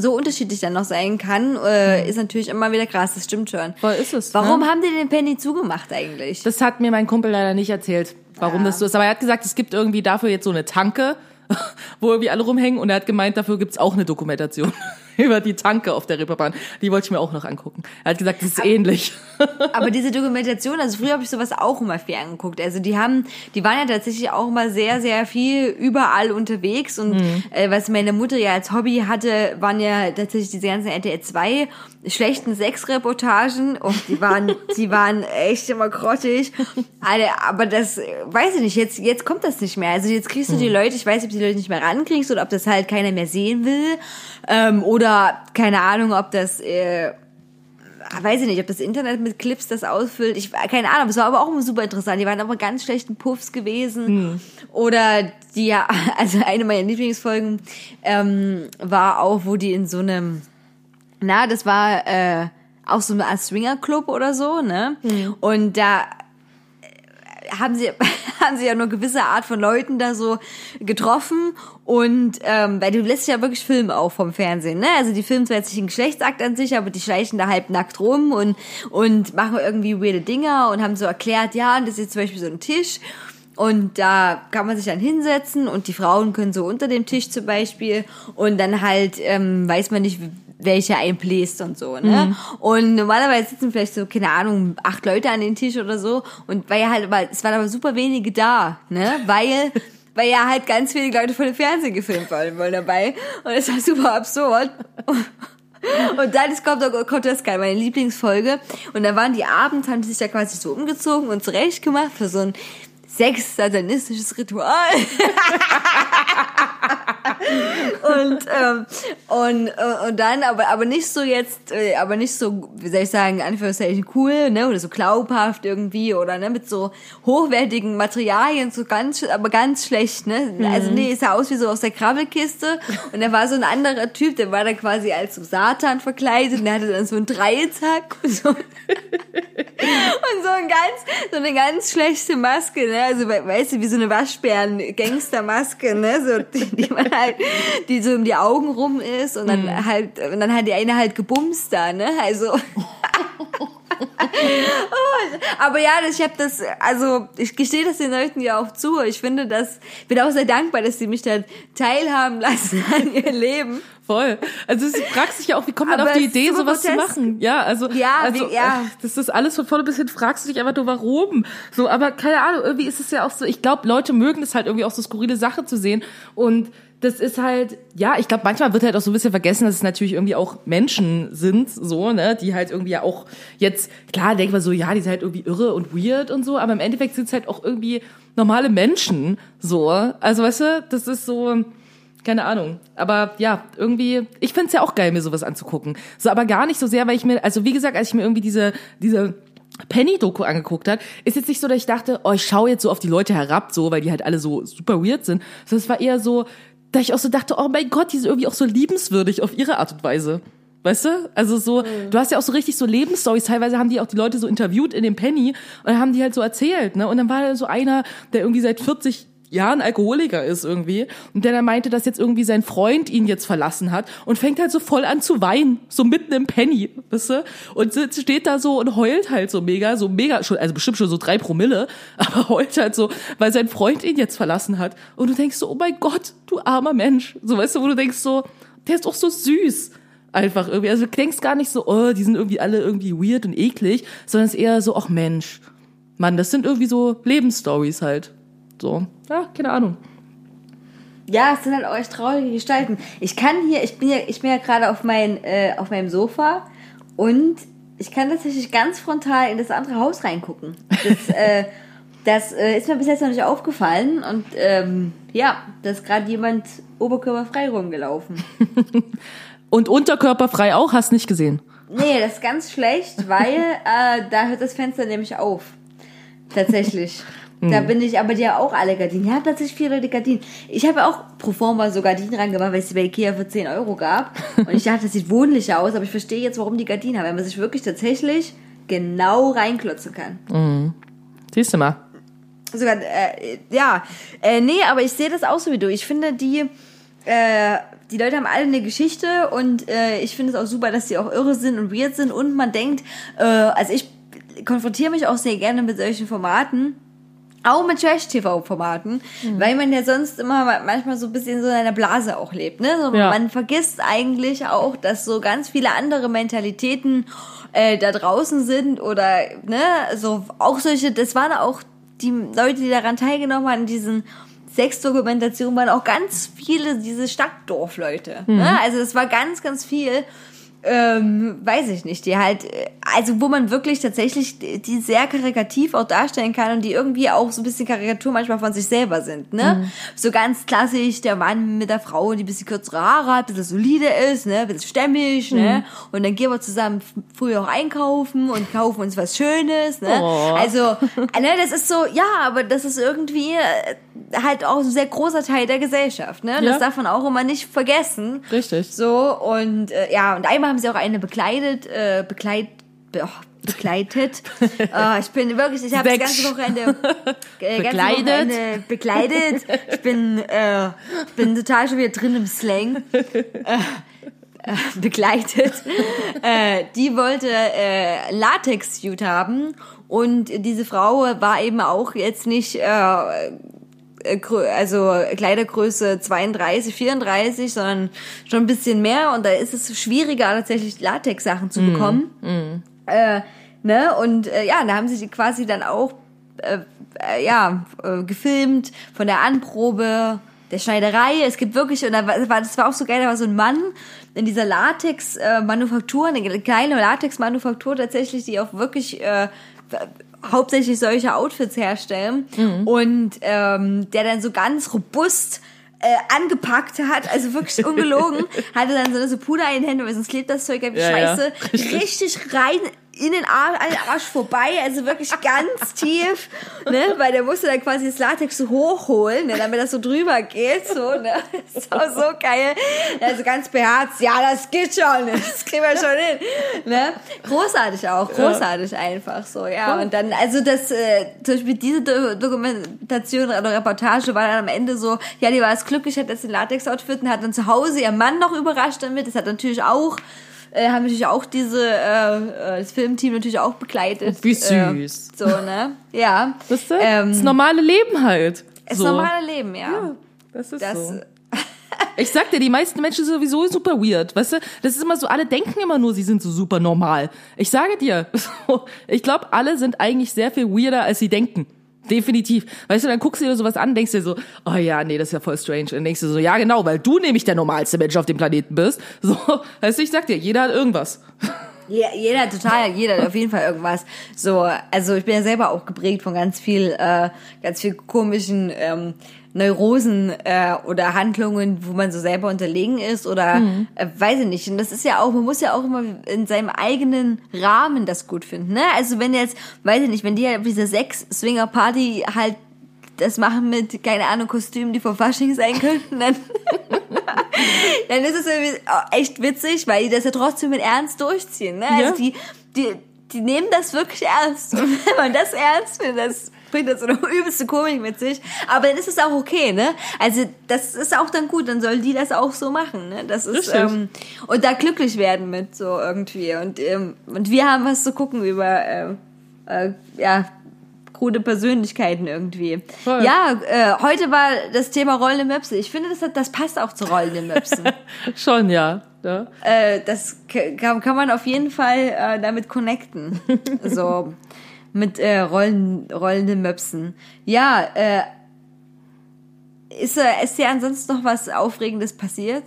so unterschiedlich dann noch sein kann, äh, ist natürlich immer wieder krass, das stimmt schon. Voll ist es, Warum ne? haben die den Penny zugemacht eigentlich? Das hat mir mein Kumpel leider nicht erzählt, warum Ja. das so ist. Aber er hat gesagt, es gibt irgendwie dafür jetzt so eine Tanke, wo irgendwie alle rumhängen. Und er hat gemeint, dafür gibt's auch eine Dokumentation über die Tanke auf der Reeperbahn. Die wollte ich mir auch noch angucken. Er hat gesagt, das ist ähnlich. Aber diese Dokumentation, also früher habe ich sowas auch immer viel angeguckt. Also die haben, die waren ja tatsächlich auch immer sehr, sehr viel überall unterwegs. Und äh, was meine Mutter ja als Hobby hatte, waren ja tatsächlich diese ganzen RTL 2 schlechten Sexreportagen. Und die waren, die waren echt immer grottig. Aber das, weiß ich nicht, jetzt, jetzt kommt das nicht mehr. Also jetzt kriegst du die Leute, ich weiß nicht, ob die Leute nicht mehr rankriegst oder ob das halt keiner mehr sehen will. Ähm, oder keine Ahnung, ob das... Äh, weiß ich nicht, ob das Internet mit Clips das ausfüllt. Ich keine Ahnung, es war aber auch immer super interessant. Die waren aber ganz schlechten Puffs gewesen. Oder die ja, also eine meiner Lieblingsfolgen ähm, war auch, wo die in so einem, na, das war äh, auch so eine Art Swingerclub oder so, ne? Und da haben sie, haben sie ja nur gewisse Art von Leuten da so getroffen. Und ähm, weil du lässt ja wirklich Filme auch vom Fernsehen, ne? Also die filmen zwar jetzt nicht einen Geschlechtsakt an sich, aber die schleichen da halb nackt rum und und machen irgendwie weirde Dinger und haben so erklärt, ja, und das ist jetzt zum Beispiel so ein Tisch. Und da kann man sich dann hinsetzen und die Frauen können so unter dem Tisch zum Beispiel. Und dann halt ähm, weiß man nicht, welcher einbläst und so, ne? Und normalerweise sitzen vielleicht so, keine Ahnung, acht Leute an den Tisch oder so und weil ja halt, aber es waren aber super wenige da, ne? Weil weil ja halt ganz wenige Leute vor dem Fernsehen gefilmt worden wollen dabei und es war super absurd. Und dann ist, kommt, kommt das geil, meine Lieblingsfolge. Und dann waren die abends, haben die sich da quasi so umgezogen und zurecht gemacht für so ein sex-satanistisches Ritual. und, ähm, und, äh, und dann, aber, aber nicht so jetzt, äh, aber nicht so, wie soll ich sagen, Anführungszeichen cool, ne, oder so glaubhaft irgendwie, oder, ne, mit so hochwertigen Materialien, so ganz, aber ganz schlecht, ne. Also, nee, es sah aus wie so aus der Krabbelkiste. Und da war so ein anderer Typ, der war da quasi als so Satan verkleidet, und der hatte dann so einen Dreizack und so. Und so ein ganz, so eine ganz schlechte Maske, ne? Also we- weißt du, wie so eine Waschbären-Gangstermaske, ne? So, die, die man halt, die so um die Augen rum ist und dann halt, und dann hat die eine halt gebumst da, ne? Also. Oh, aber ja, ich habe das, also ich gestehe das den Leuten ja auch zu. Ich finde das, bin auch sehr dankbar, dass sie mich da teilhaben lassen an ihr Leben. Voll. Also du fragst dich ja auch, wie kommt man Aber auf die Idee, sowas zu grotesk. machen? Ja, also, Ja, also wie- ja. das ist alles von vorne bis hin, fragst du dich einfach nur, warum? So, aber keine Ahnung, irgendwie ist es ja auch so, ich glaube, Leute mögen es halt irgendwie auch so skurrile Sache zu sehen und das ist halt, ja, ich glaube, manchmal wird halt auch so ein bisschen vergessen, dass es natürlich irgendwie auch Menschen sind, so, ne, die halt irgendwie ja auch jetzt, klar, denkt man so, ja, die sind halt irgendwie irre und weird und so, aber im Endeffekt sind es halt auch irgendwie normale Menschen, so. Also, weißt du, das ist so, keine Ahnung. Aber ja, irgendwie, ich find's ja auch geil, mir sowas anzugucken. So, aber gar nicht so sehr, weil ich mir, also wie gesagt, als ich mir irgendwie diese, diese Penny-Doku angeguckt hat, ist jetzt nicht so, dass ich dachte, oh, ich schaue jetzt so auf die Leute herab, so, weil die halt alle so super weird sind. Sondern es war eher so, dass ich auch so dachte, oh mein Gott, die sind irgendwie auch so liebenswürdig auf ihre Art und Weise. Weißt du? Also so, du hast ja auch so richtig so Lebensstories. Teilweise haben die auch die Leute so interviewt in dem Penny und haben die halt so erzählt, ne? Und dann war da so einer, der irgendwie seit 40 Jahren Alkoholiker ist irgendwie und der dann meinte, dass jetzt irgendwie sein Freund ihn jetzt verlassen hat und fängt halt so voll an zu weinen, so mitten im Penny, weißt du? Und steht da so und heult halt so mega, so mega, schon, also bestimmt schon so drei Promille, aber heult halt so, weil sein Freund ihn jetzt verlassen hat. Und du denkst so, oh mein Gott, du armer Mensch. So, weißt du, wo du denkst so, der ist doch so süß. Einfach irgendwie. Also du denkst gar nicht so, oh, die sind irgendwie alle irgendwie weird und eklig, sondern es ist eher so, ach Mensch. Mann, das sind irgendwie so Lebensstories halt. So, ja, keine Ahnung. Ja, es sind halt auch echt traurige Gestalten. Ich kann hier, ich bin ja, ich bin ja gerade auf, mein, äh, auf meinem Sofa und ich kann tatsächlich ganz frontal in das andere Haus reingucken. Das, äh, das äh, ist mir bis jetzt noch nicht aufgefallen und ähm, ja, da ist gerade jemand oberkörperfrei rumgelaufen. Und unterkörperfrei auch, hast nicht gesehen. Nee, das ist ganz schlecht, weil äh, da hört das Fenster nämlich auf. Tatsächlich. Da Mhm. bin ich aber dir auch alle Gardinen. Ja, tatsächlich vier Leute Gardinen. Ich habe auch pro forma so Gardinen reingemacht, weil es die bei Ikea für 10 Euro gab. Und ich dachte, das sieht wohnlicher aus, aber ich verstehe jetzt, warum die Gardinen haben. Weil man sich wirklich tatsächlich genau reinklotzen kann. Siehst du mal. Sogar, äh, ja, äh, nee, aber ich sehe das auch so wie du. Ich finde, die, äh, die Leute haben alle eine Geschichte und äh, ich finde es auch super, dass die auch irre sind und weird sind und man denkt, äh, also ich konfrontiere mich auch sehr gerne mit solchen Formaten. Auch mit Trash-TV-Formaten, weil man ja sonst immer ma- manchmal so ein bisschen so in einer Blase auch lebt. Ne? So, Ja. Man vergisst eigentlich auch, dass so ganz viele andere Mentalitäten äh, da draußen sind oder ne, so auch solche, das waren auch die Leute, die daran teilgenommen haben, diesen Sexdokumentationen, waren auch ganz viele diese Stadtdorfleute. Ne? Also das war ganz, ganz viel ähm, weiß ich nicht, die halt, also wo man wirklich tatsächlich die sehr karikativ auch darstellen kann und die irgendwie auch so ein bisschen Karikatur manchmal von sich selber sind, ne? So ganz klassisch, der Mann mit der Frau, die ein bisschen kürzere Haare hat, ein bisschen solide ist, ne? Ein bisschen stämmig, ne? Und dann gehen wir zusammen früher auch einkaufen und kaufen uns was Schönes, ne? Oh. Also, äh, ne, das ist so, ja, aber das ist irgendwie äh, halt auch ein sehr großer Teil der Gesellschaft, ne? Ja. Das darf man auch immer nicht vergessen. Richtig. So, und äh, ja, und einmal haben sie auch eine bekleidet, äh, bekleit, be, oh, begleitet. äh, ich bin wirklich, ich habe das ganze Wochenende äh, ganze Bekleidet. Wochenende bekleidet. Ich bin, äh, bin total schon wieder drin im Slang. Äh, äh, begleitet. äh, die wollte äh, Latex-Suit haben und diese Frau war eben auch jetzt nicht äh, also Kleidergröße 32, 34, sondern schon ein bisschen mehr und da ist es schwieriger tatsächlich Latex-Sachen zu bekommen. Äh, ne? Und äh, ja, da haben sie die quasi dann auch äh, äh, ja äh, gefilmt von der Anprobe der Schneiderei. Es gibt wirklich und da war- das war auch so geil, da war so ein Mann in dieser Latex-Manufaktur, eine kleine Latex-Manufaktur tatsächlich, die auch wirklich äh, hauptsächlich solche Outfits herstellen. Und ähm, der dann so ganz robust äh, angepackt hat, also wirklich ungelogen, hatte dann so, so Puder in den Händen, weil sonst klebt das Zeug ja wie Ja, ja. Scheiße, richtig rein in den Arsch, an den Arsch vorbei, also wirklich ganz tief, ne, weil der musste dann quasi das Latex so hochholen, ne, damit das so drüber geht, so, ne, das war so geil, also ganz beherzt, ja, das geht schon, das kriegen wir schon hin, ne, großartig auch, großartig einfach, so, ja, und dann, also das, äh, zum Beispiel diese Do Dokumentation oder Reportage war dann am Ende so, ja, die war jetzt glücklich, hat jetzt den Latex-Outfit und hat dann zu Hause ihr Mann noch überrascht damit, das hat natürlich auch äh, haben natürlich auch diese, äh, äh, das Filmteam natürlich auch begleitet. Wie Äh, süß. so, ne? Ja. Weißt du? Ähm, das normale Leben halt. das so. normale Leben, ja. Das ist Das, so. Ich sag dir, die meisten Menschen sind sowieso super weird. Weißt du, das ist immer so, alle denken immer nur, sie sind so super normal. Ich sage dir, ich glaube, alle sind eigentlich sehr viel weirder, als sie denken. Definitiv. Weißt du, dann guckst du dir sowas an, denkst dir so, oh ja, nee, das ist ja voll strange. Und denkst du so, ja genau, weil du nämlich der normalste Mensch auf dem Planeten bist. So, weißt du, ich sag dir, jeder hat irgendwas. Ja, jeder, total, jeder hat auf jeden Fall irgendwas. So, also ich bin ja selber auch geprägt von ganz viel, äh, ganz viel komischen ähm, Neurosen äh, oder Handlungen, wo man so selber unterlegen ist oder äh, weiß ich nicht. Und das ist ja auch, man muss ja auch immer in seinem eigenen Rahmen das gut finden. Ne? Also wenn jetzt, weiß ich nicht, wenn die halt auf dieser Sex-Swinger-Party halt das machen mit, keine Ahnung, Kostümen, die vor Fasching sein könnten, dann, dann ist es echt witzig, weil die das ja trotzdem mit Ernst durchziehen. Ne? Ja. Also die, die, die nehmen das wirklich ernst. Und wenn man das ernst findet, das bringt das so eine übelste Komik mit sich. Aber dann ist es auch okay, ne? Also das ist auch dann gut, dann sollen die das auch so machen, ne? Das ist ähm, und da glücklich werden mit so irgendwie. Und, ähm, und wir haben was zu gucken über äh, äh, ja, krude Persönlichkeiten irgendwie. Voll. Ja, äh, heute war das Thema rollende Möpse. Ich finde, das, hat, das passt auch zu rollenden Möpsen. Schon, ja. ja. äh, das kann, kann man auf jeden Fall äh, damit connecten. so mit äh, rollen, rollenden Möpsen. Ja, äh, ist, äh, ist dir ansonsten noch was Aufregendes passiert?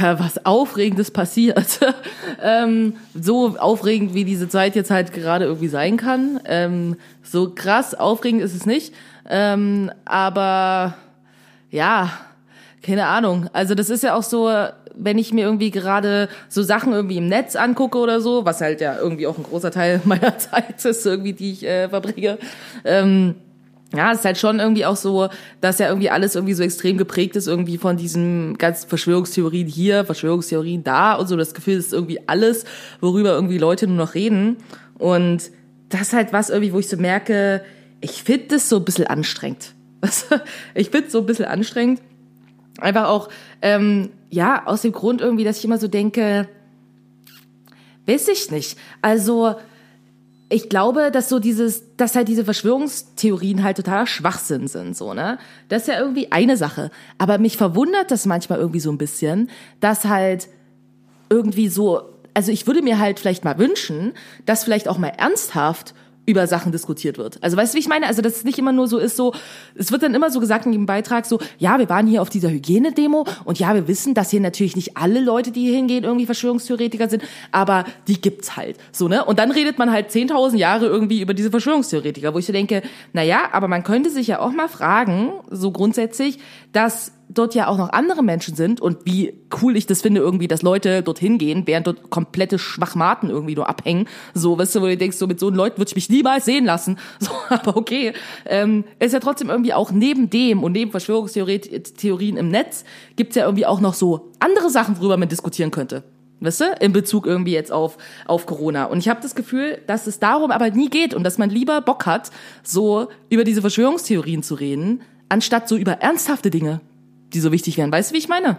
was Aufregendes passiert. ähm, so aufregend, wie diese Zeit jetzt halt gerade irgendwie sein kann. Ähm, so krass aufregend ist es nicht. Ähm, aber ja, keine Ahnung. Also das ist ja auch so, wenn ich mir irgendwie gerade so Sachen irgendwie im Netz angucke oder so, was halt ja irgendwie auch ein großer Teil meiner Zeit ist, irgendwie, die ich äh, verbringe. Ähm, ja, es ist halt schon irgendwie auch so, dass ja irgendwie alles irgendwie so extrem geprägt ist, irgendwie von diesen ganzen Verschwörungstheorien hier, Verschwörungstheorien da und so. Das Gefühl ist irgendwie alles, worüber irgendwie Leute nur noch reden. Und das ist halt was irgendwie, wo ich so merke, ich finde das so ein bisschen anstrengend. ich finde so ein bisschen anstrengend. Einfach auch, ähm, ja, aus dem Grund irgendwie, dass ich immer so denke, weiß ich nicht. Also, ich glaube, dass so dieses, dass halt diese Verschwörungstheorien halt totaler Schwachsinn sind, so, ne? Das ist ja irgendwie eine Sache. Aber mich verwundert das manchmal irgendwie so ein bisschen, dass halt irgendwie so, also ich würde mir halt vielleicht mal wünschen, dass vielleicht auch mal ernsthaft über Sachen diskutiert wird. Also weißt du, wie ich meine? Also dass es nicht immer nur so ist, so, es wird dann immer so gesagt in dem Beitrag so, ja, wir waren hier auf dieser Hygienedemo und ja, wir wissen, dass hier natürlich nicht alle Leute, die hier hingehen, irgendwie Verschwörungstheoretiker sind, aber die gibt's halt. So, ne? Und dann redet man halt 10.000 Jahre irgendwie über diese Verschwörungstheoretiker, wo ich so denke, na ja, aber man könnte sich ja auch mal fragen, so grundsätzlich, dass dort ja auch noch andere Menschen sind und wie cool ich das finde irgendwie, dass Leute dorthin gehen, während dort komplette Schwachmaten irgendwie nur abhängen. So, weißt du, wo du denkst, so mit so Leuten würde ich mich niemals sehen lassen. So, aber okay. Ähm, ist ja trotzdem irgendwie auch neben dem und neben Verschwörungstheorien im Netz gibt's ja irgendwie auch noch so andere Sachen, worüber man diskutieren könnte. Weißt du, in Bezug irgendwie jetzt auf, auf Corona. Und ich habe das Gefühl, dass es darum aber nie geht und dass man lieber Bock hat, so über diese Verschwörungstheorien zu reden, anstatt so über ernsthafte Dinge die so wichtig wären. Weißt du, wie ich meine?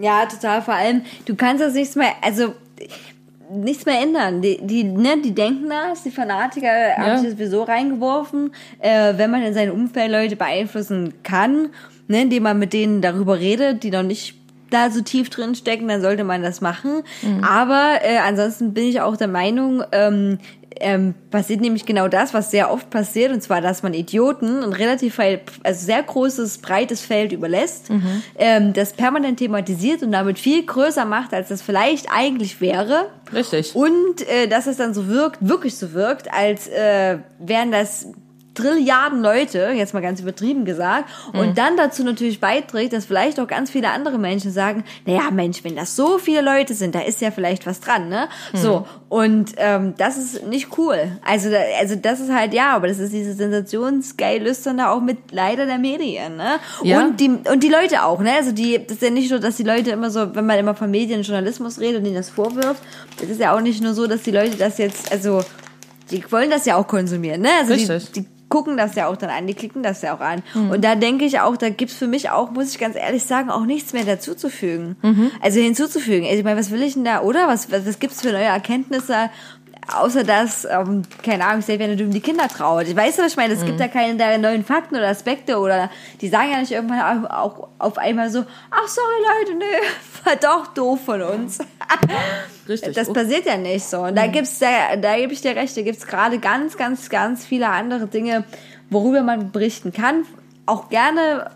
Ja, total. Vor allem, du kannst das nichts mehr, also nichts mehr ändern. Die, die, ne, die denken das, die Fanatiker haben sich sowieso reingeworfen. Äh, wenn man in seinem Umfeld Leute beeinflussen kann, ne, indem man mit denen darüber redet, die noch nicht da so tief drin stecken, dann sollte man das machen. Aber äh, ansonsten bin ich auch der Meinung, ähm, ähm, passiert nämlich genau das, was sehr oft passiert, und zwar, dass man Idioten ein relativ also sehr großes, breites Feld überlässt, ähm, das permanent thematisiert und damit viel größer macht, als das vielleicht eigentlich wäre. Richtig. Und äh, dass es dann so wirkt, wirklich so wirkt, als äh, wären das Trilliarden Leute, jetzt mal ganz übertrieben gesagt, und dann dazu natürlich beiträgt, dass vielleicht auch ganz viele andere Menschen sagen, naja, Mensch, wenn das so viele Leute sind, da ist ja vielleicht was dran, ne? So, und ähm, das ist nicht cool. Also, da, also das ist halt, ja, aber das ist diese sensationsgeil lüsterne auch mit leider der Medien, ne? Ja. Und die und die Leute auch, ne? Also die, das ist ja nicht so, dass die Leute immer so, wenn man immer von Medien und Journalismus redet und ihnen das vorwirft, das ist ja auch nicht nur so, dass die Leute das jetzt, also die wollen das ja auch konsumieren, ne? Also Richtig. Die, die gucken das ja auch dann an, die klicken das ja auch an. Und da denke ich auch, da gibt's für mich auch, muss ich ganz ehrlich sagen, auch nichts mehr dazuzufügen. Also hinzuzufügen. Also ich meine, was will ich denn da, oder? Was, was, was gibt's für neue Erkenntnisse? Außer dass, ähm, keine Ahnung, ich wenn du um die Kinder trauert. Weißt du, was ich meine? Es gibt da keine neuen Fakten oder Aspekte oder die sagen ja nicht irgendwann auch, auch auf einmal so, ach sorry Leute, nee, war doch doof von uns. Richtig. Das Oh. passiert ja nicht so. Und da gibt's, da, da gebe ich dir recht, da gibt's gerade ganz, ganz, ganz viele andere Dinge, worüber man berichten kann. Auch gerne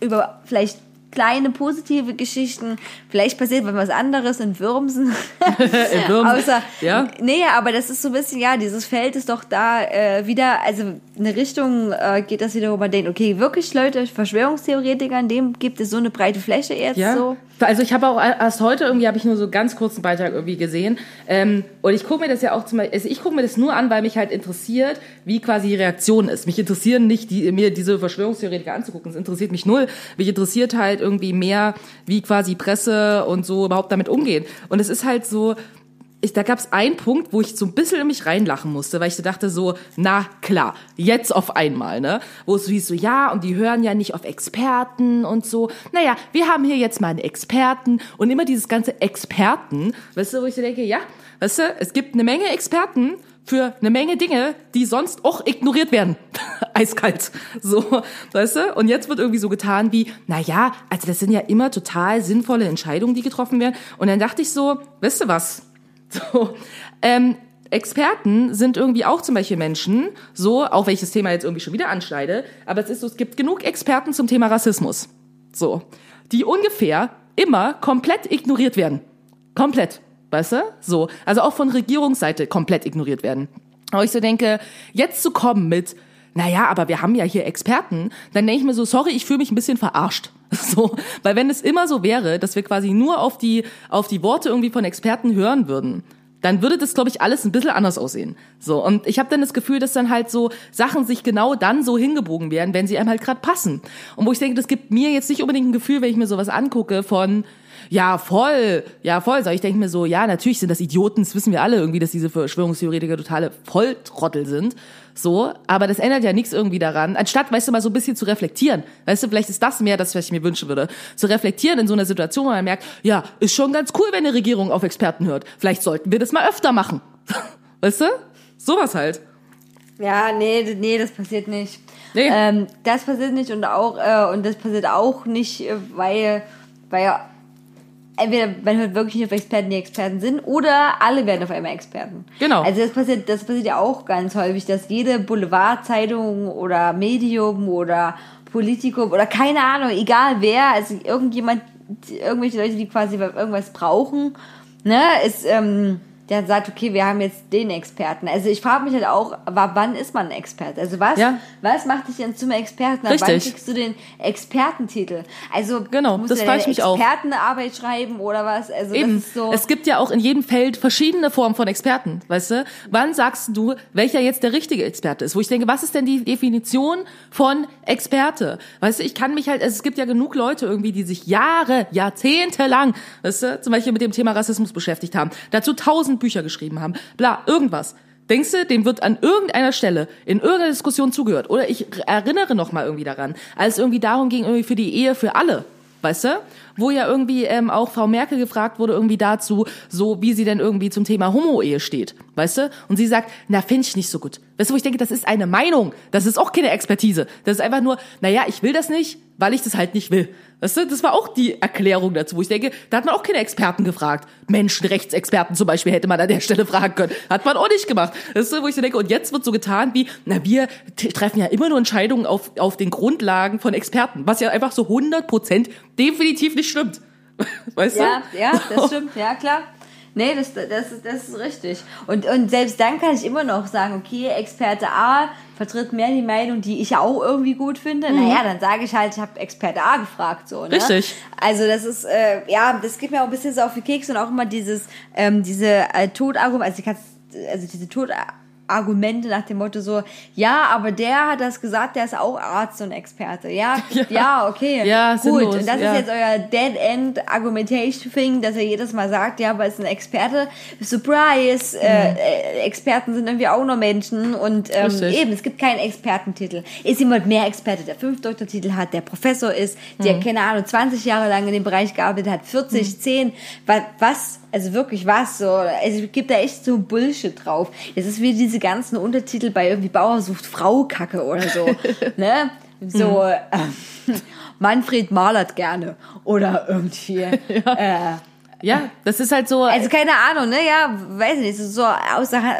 über vielleicht kleine positive Geschichten. Vielleicht passiert was anderes in Würmsen. In Würmsen. Außer, Ja. nee, aber das ist so ein bisschen, ja, dieses Feld ist doch da äh, wieder, also eine Richtung äh, geht das wieder, wo man denkt, okay, wirklich Leute, Verschwörungstheoretiker, in dem gibt es so eine breite Fläche jetzt Ja. so. Also ich habe auch erst heute irgendwie habe ich nur so ganz kurzen Beitrag irgendwie gesehen ähm, und ich gucke mir das ja auch zum Beispiel, also ich gucke mir das nur an, weil mich halt interessiert, wie quasi die Reaktion ist. Mich interessieren nicht die, mir diese Verschwörungstheoretiker anzugucken, es interessiert mich null. Mich interessiert halt irgendwie mehr, wie quasi Presse und so überhaupt damit umgehen. Und es ist halt so, ich, da gab es einen Punkt, wo ich so ein bisschen in mich reinlachen musste, weil ich so dachte so, na klar, jetzt auf einmal, ne? Wo es so hieß so, ja, und die hören ja nicht auf Experten und so. Naja, wir haben hier jetzt mal einen Experten und immer dieses ganze Experten, weißt du, wo ich so denke, ja, weißt du, es gibt eine Menge Experten für eine Menge Dinge, die sonst auch ignoriert werden. Eiskalt. So, weißt du? Und jetzt wird irgendwie so getan wie, na ja, also das sind ja immer total sinnvolle Entscheidungen, die getroffen werden. Und dann dachte ich so, weißt du was? So, ähm, Experten sind irgendwie auch zum Beispiel Menschen, so, auch das Thema jetzt irgendwie schon wieder anschneide, aber es ist so, es gibt genug Experten zum Thema Rassismus. So, die ungefähr immer komplett ignoriert werden. Komplett. Weißt du? So. Also auch von Regierungsseite komplett ignoriert werden. Aber ich so denke, jetzt zu kommen mit, naja, aber wir haben ja hier Experten, dann denke ich mir so, sorry, ich fühle mich ein bisschen verarscht. So, weil wenn es immer so wäre, dass wir quasi nur auf die, auf die Worte irgendwie von Experten hören würden, dann würde das, glaube ich, alles ein bisschen anders aussehen. So, und ich habe dann das Gefühl, dass dann halt so Sachen sich genau dann so hingebogen werden, wenn sie einem halt gerade passen. Und wo ich denke, das gibt mir jetzt nicht unbedingt ein Gefühl, wenn ich mir sowas angucke von, ja, voll, ja, voll. So, ich denke mir so, ja, natürlich sind das Idioten, das wissen wir alle irgendwie, dass diese Verschwörungstheoretiker totale Volltrottel sind. So, aber das ändert ja nichts irgendwie daran. Anstatt, weißt du, mal so ein bisschen zu reflektieren. Weißt du, vielleicht ist das mehr das, was ich mir wünschen würde. Zu reflektieren in so einer Situation, wo man merkt, ja, ist schon ganz cool, wenn eine Regierung auf Experten hört. Vielleicht sollten wir das mal öfter machen. Weißt du? Sowas halt. Ja, nee, nee, das passiert nicht. Nee. Ähm, das passiert nicht und auch äh, und das passiert auch nicht, äh, weil, weil entweder man hört wirklich nicht auf Experten, die Experten sind, oder alle werden auf einmal Experten. Genau. Also das passiert, das passiert ja auch ganz häufig, dass jede Boulevardzeitung oder Medium oder Politikum oder keine Ahnung, egal wer, also irgendjemand, irgendwelche Leute, die quasi irgendwas brauchen, ne, ist ähm, der sagt, okay, wir haben jetzt den Experten. Also ich frage mich halt auch, wa- wann ist man ein Experte? Also was, Ja. was macht dich denn zum Experten? Ab Wann Richtig. kriegst du den Expertentitel? Also Genau, musst das du deine mich auch. Expertenarbeit schreiben oder was? Also Eben. das ist so. Es gibt ja auch in jedem Feld verschiedene Formen von Experten, weißt du? Wann sagst du, welcher jetzt der richtige Experte ist? Wo ich denke, was ist denn die Definition von Experte? Weißt du, ich kann mich halt, also es gibt ja genug Leute irgendwie, die sich Jahre, Jahrzehnte lang, weißt du, zum Beispiel mit dem Thema Rassismus beschäftigt haben, dazu tausend Bücher geschrieben haben, bla, irgendwas. Denkst du, dem wird an irgendeiner Stelle in irgendeiner Diskussion zugehört? Oder ich erinnere noch mal irgendwie daran, als es irgendwie darum ging, irgendwie für die Ehe für alle weißt du? Wo ja irgendwie ähm, auch Frau Merkel gefragt wurde irgendwie dazu, so wie sie denn irgendwie zum Thema Homo-Ehe steht, weißt du? Und sie sagt, na, finde ich nicht so gut. Weißt du, wo ich denke, das ist eine Meinung, das ist auch keine Expertise. Das ist einfach nur, naja, ich will das nicht, weil ich das halt nicht will. Weißt du, das war auch die Erklärung dazu, wo ich denke, da hat man auch keine Experten gefragt. Menschenrechtsexperten zum Beispiel hätte man an der Stelle fragen können. Hat man auch nicht gemacht. Weißt du, wo ich so denke, und jetzt wird so getan wie, na, wir treffen ja immer nur Entscheidungen auf, auf den Grundlagen von Experten, was ja einfach so 100 Prozent definitiv nicht stimmt. Weißt Ja, du? ja, das stimmt, ja klar. Nee, das, das, ist, das ist richtig. Und, und selbst dann kann ich immer noch sagen, okay, Experte A vertritt mehr die Meinung, die ich auch irgendwie gut finde. Naja, dann sage ich halt, ich habe Experte A gefragt. so. Ne? Mhm. Richtig. Also das ist, äh, ja, das geht mir auch ein bisschen so auf die Kekse und auch immer dieses, ähm, diese äh, Todargument, also, die kannst, also diese Todargumente nach dem Motto so, ja, aber der hat das gesagt, der ist auch Arzt und Experte. Ja, ja, Ja. okay. Ja, gut. sinnlos, Und das ja. ist jetzt euer Dead-End Argumentation Thing, dass er jedes Mal sagt, ja, aber ist ein Experte. Surprise! Äh, äh, Experten sind irgendwie auch nur Menschen und ähm, Mhm. Richtig. eben, es gibt keinen Expertentitel. Ist jemand mehr Experte, der fünf Doktortitel hat, der Professor ist, der, Mhm. keine Ahnung, 20 Jahre lang in dem Bereich gearbeitet hat, 40, 10, was, was, also wirklich was, so, also es gibt da echt so Bullshit drauf. Es ist wie diese ganzen Untertitel bei irgendwie Bauer sucht Frau Kacke oder so, ne? So, äh, Manfred malert gerne oder irgendwie, äh, Ja, das ist halt so. also keine Ahnung, ne? Ja, weiß ich nicht, so so aus der Hand,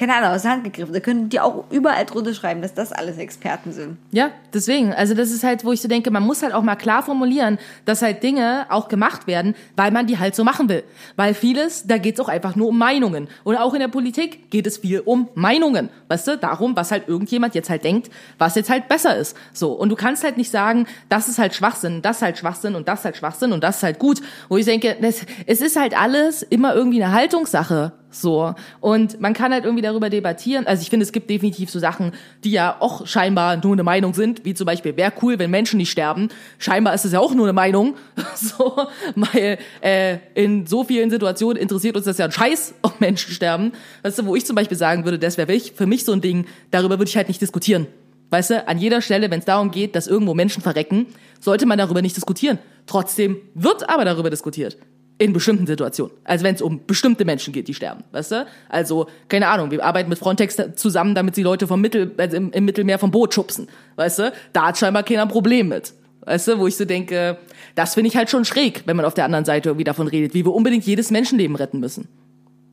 keine Ahnung, aus der Hand gegriffen. Da können die auch überall drunter schreiben, dass das alles Experten sind. Ja, deswegen. Also das ist halt, wo ich so denke, man muss halt auch mal klar formulieren, dass halt Dinge auch gemacht werden, weil man die halt so machen will. Weil vieles, da geht's auch einfach nur um Meinungen. Oder auch in der Politik geht es viel um Meinungen. Weißt du, darum, was halt irgendjemand jetzt halt denkt, was jetzt halt besser ist. So. Und du kannst halt nicht sagen, das ist halt Schwachsinn, das ist halt Schwachsinn und das ist halt Schwachsinn und das ist halt gut. Wo ich denke, das, es ist halt alles immer irgendwie eine Haltungssache. So. Und man kann halt irgendwie darüber debattieren. Also ich finde, es gibt definitiv so Sachen, die ja auch scheinbar nur eine Meinung sind, wie zum Beispiel, wäre cool, wenn Menschen nicht sterben. Scheinbar ist es ja auch nur eine Meinung. So, weil äh, in so vielen Situationen interessiert uns das ja ein Scheiß, ob Menschen sterben. Weißt du, wo ich zum Beispiel sagen würde, das wäre für mich so ein Ding, darüber würde ich halt nicht diskutieren. Weißt du, an jeder Stelle, wenn es darum geht, dass irgendwo Menschen verrecken, sollte man darüber nicht diskutieren. Trotzdem wird aber darüber diskutiert. In bestimmten Situationen. Also wenn es um bestimmte Menschen geht, die sterben, weißt du? Also, keine Ahnung, wir arbeiten mit Frontex zusammen, damit sie Leute vom Mittel, also im, im Mittelmeer vom Boot schubsen, weißt du? Da hat scheinbar keiner ein Problem mit. Weißt du, wo ich so denke, das finde ich halt schon schräg, wenn man auf der anderen Seite irgendwie davon redet, wie wir unbedingt jedes Menschenleben retten müssen.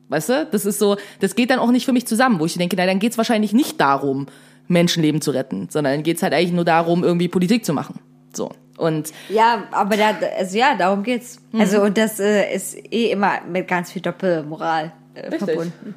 Weißt du? Das ist so, das geht dann auch nicht für mich zusammen, wo ich denke, na, dann geht's wahrscheinlich nicht darum, Menschenleben zu retten, sondern dann geht's halt eigentlich nur darum, irgendwie Politik zu machen. So. Und Ja, aber da, also ja, darum geht's. Mhm. Also und das äh, ist eh immer mit ganz viel Doppelmoral äh, verbunden.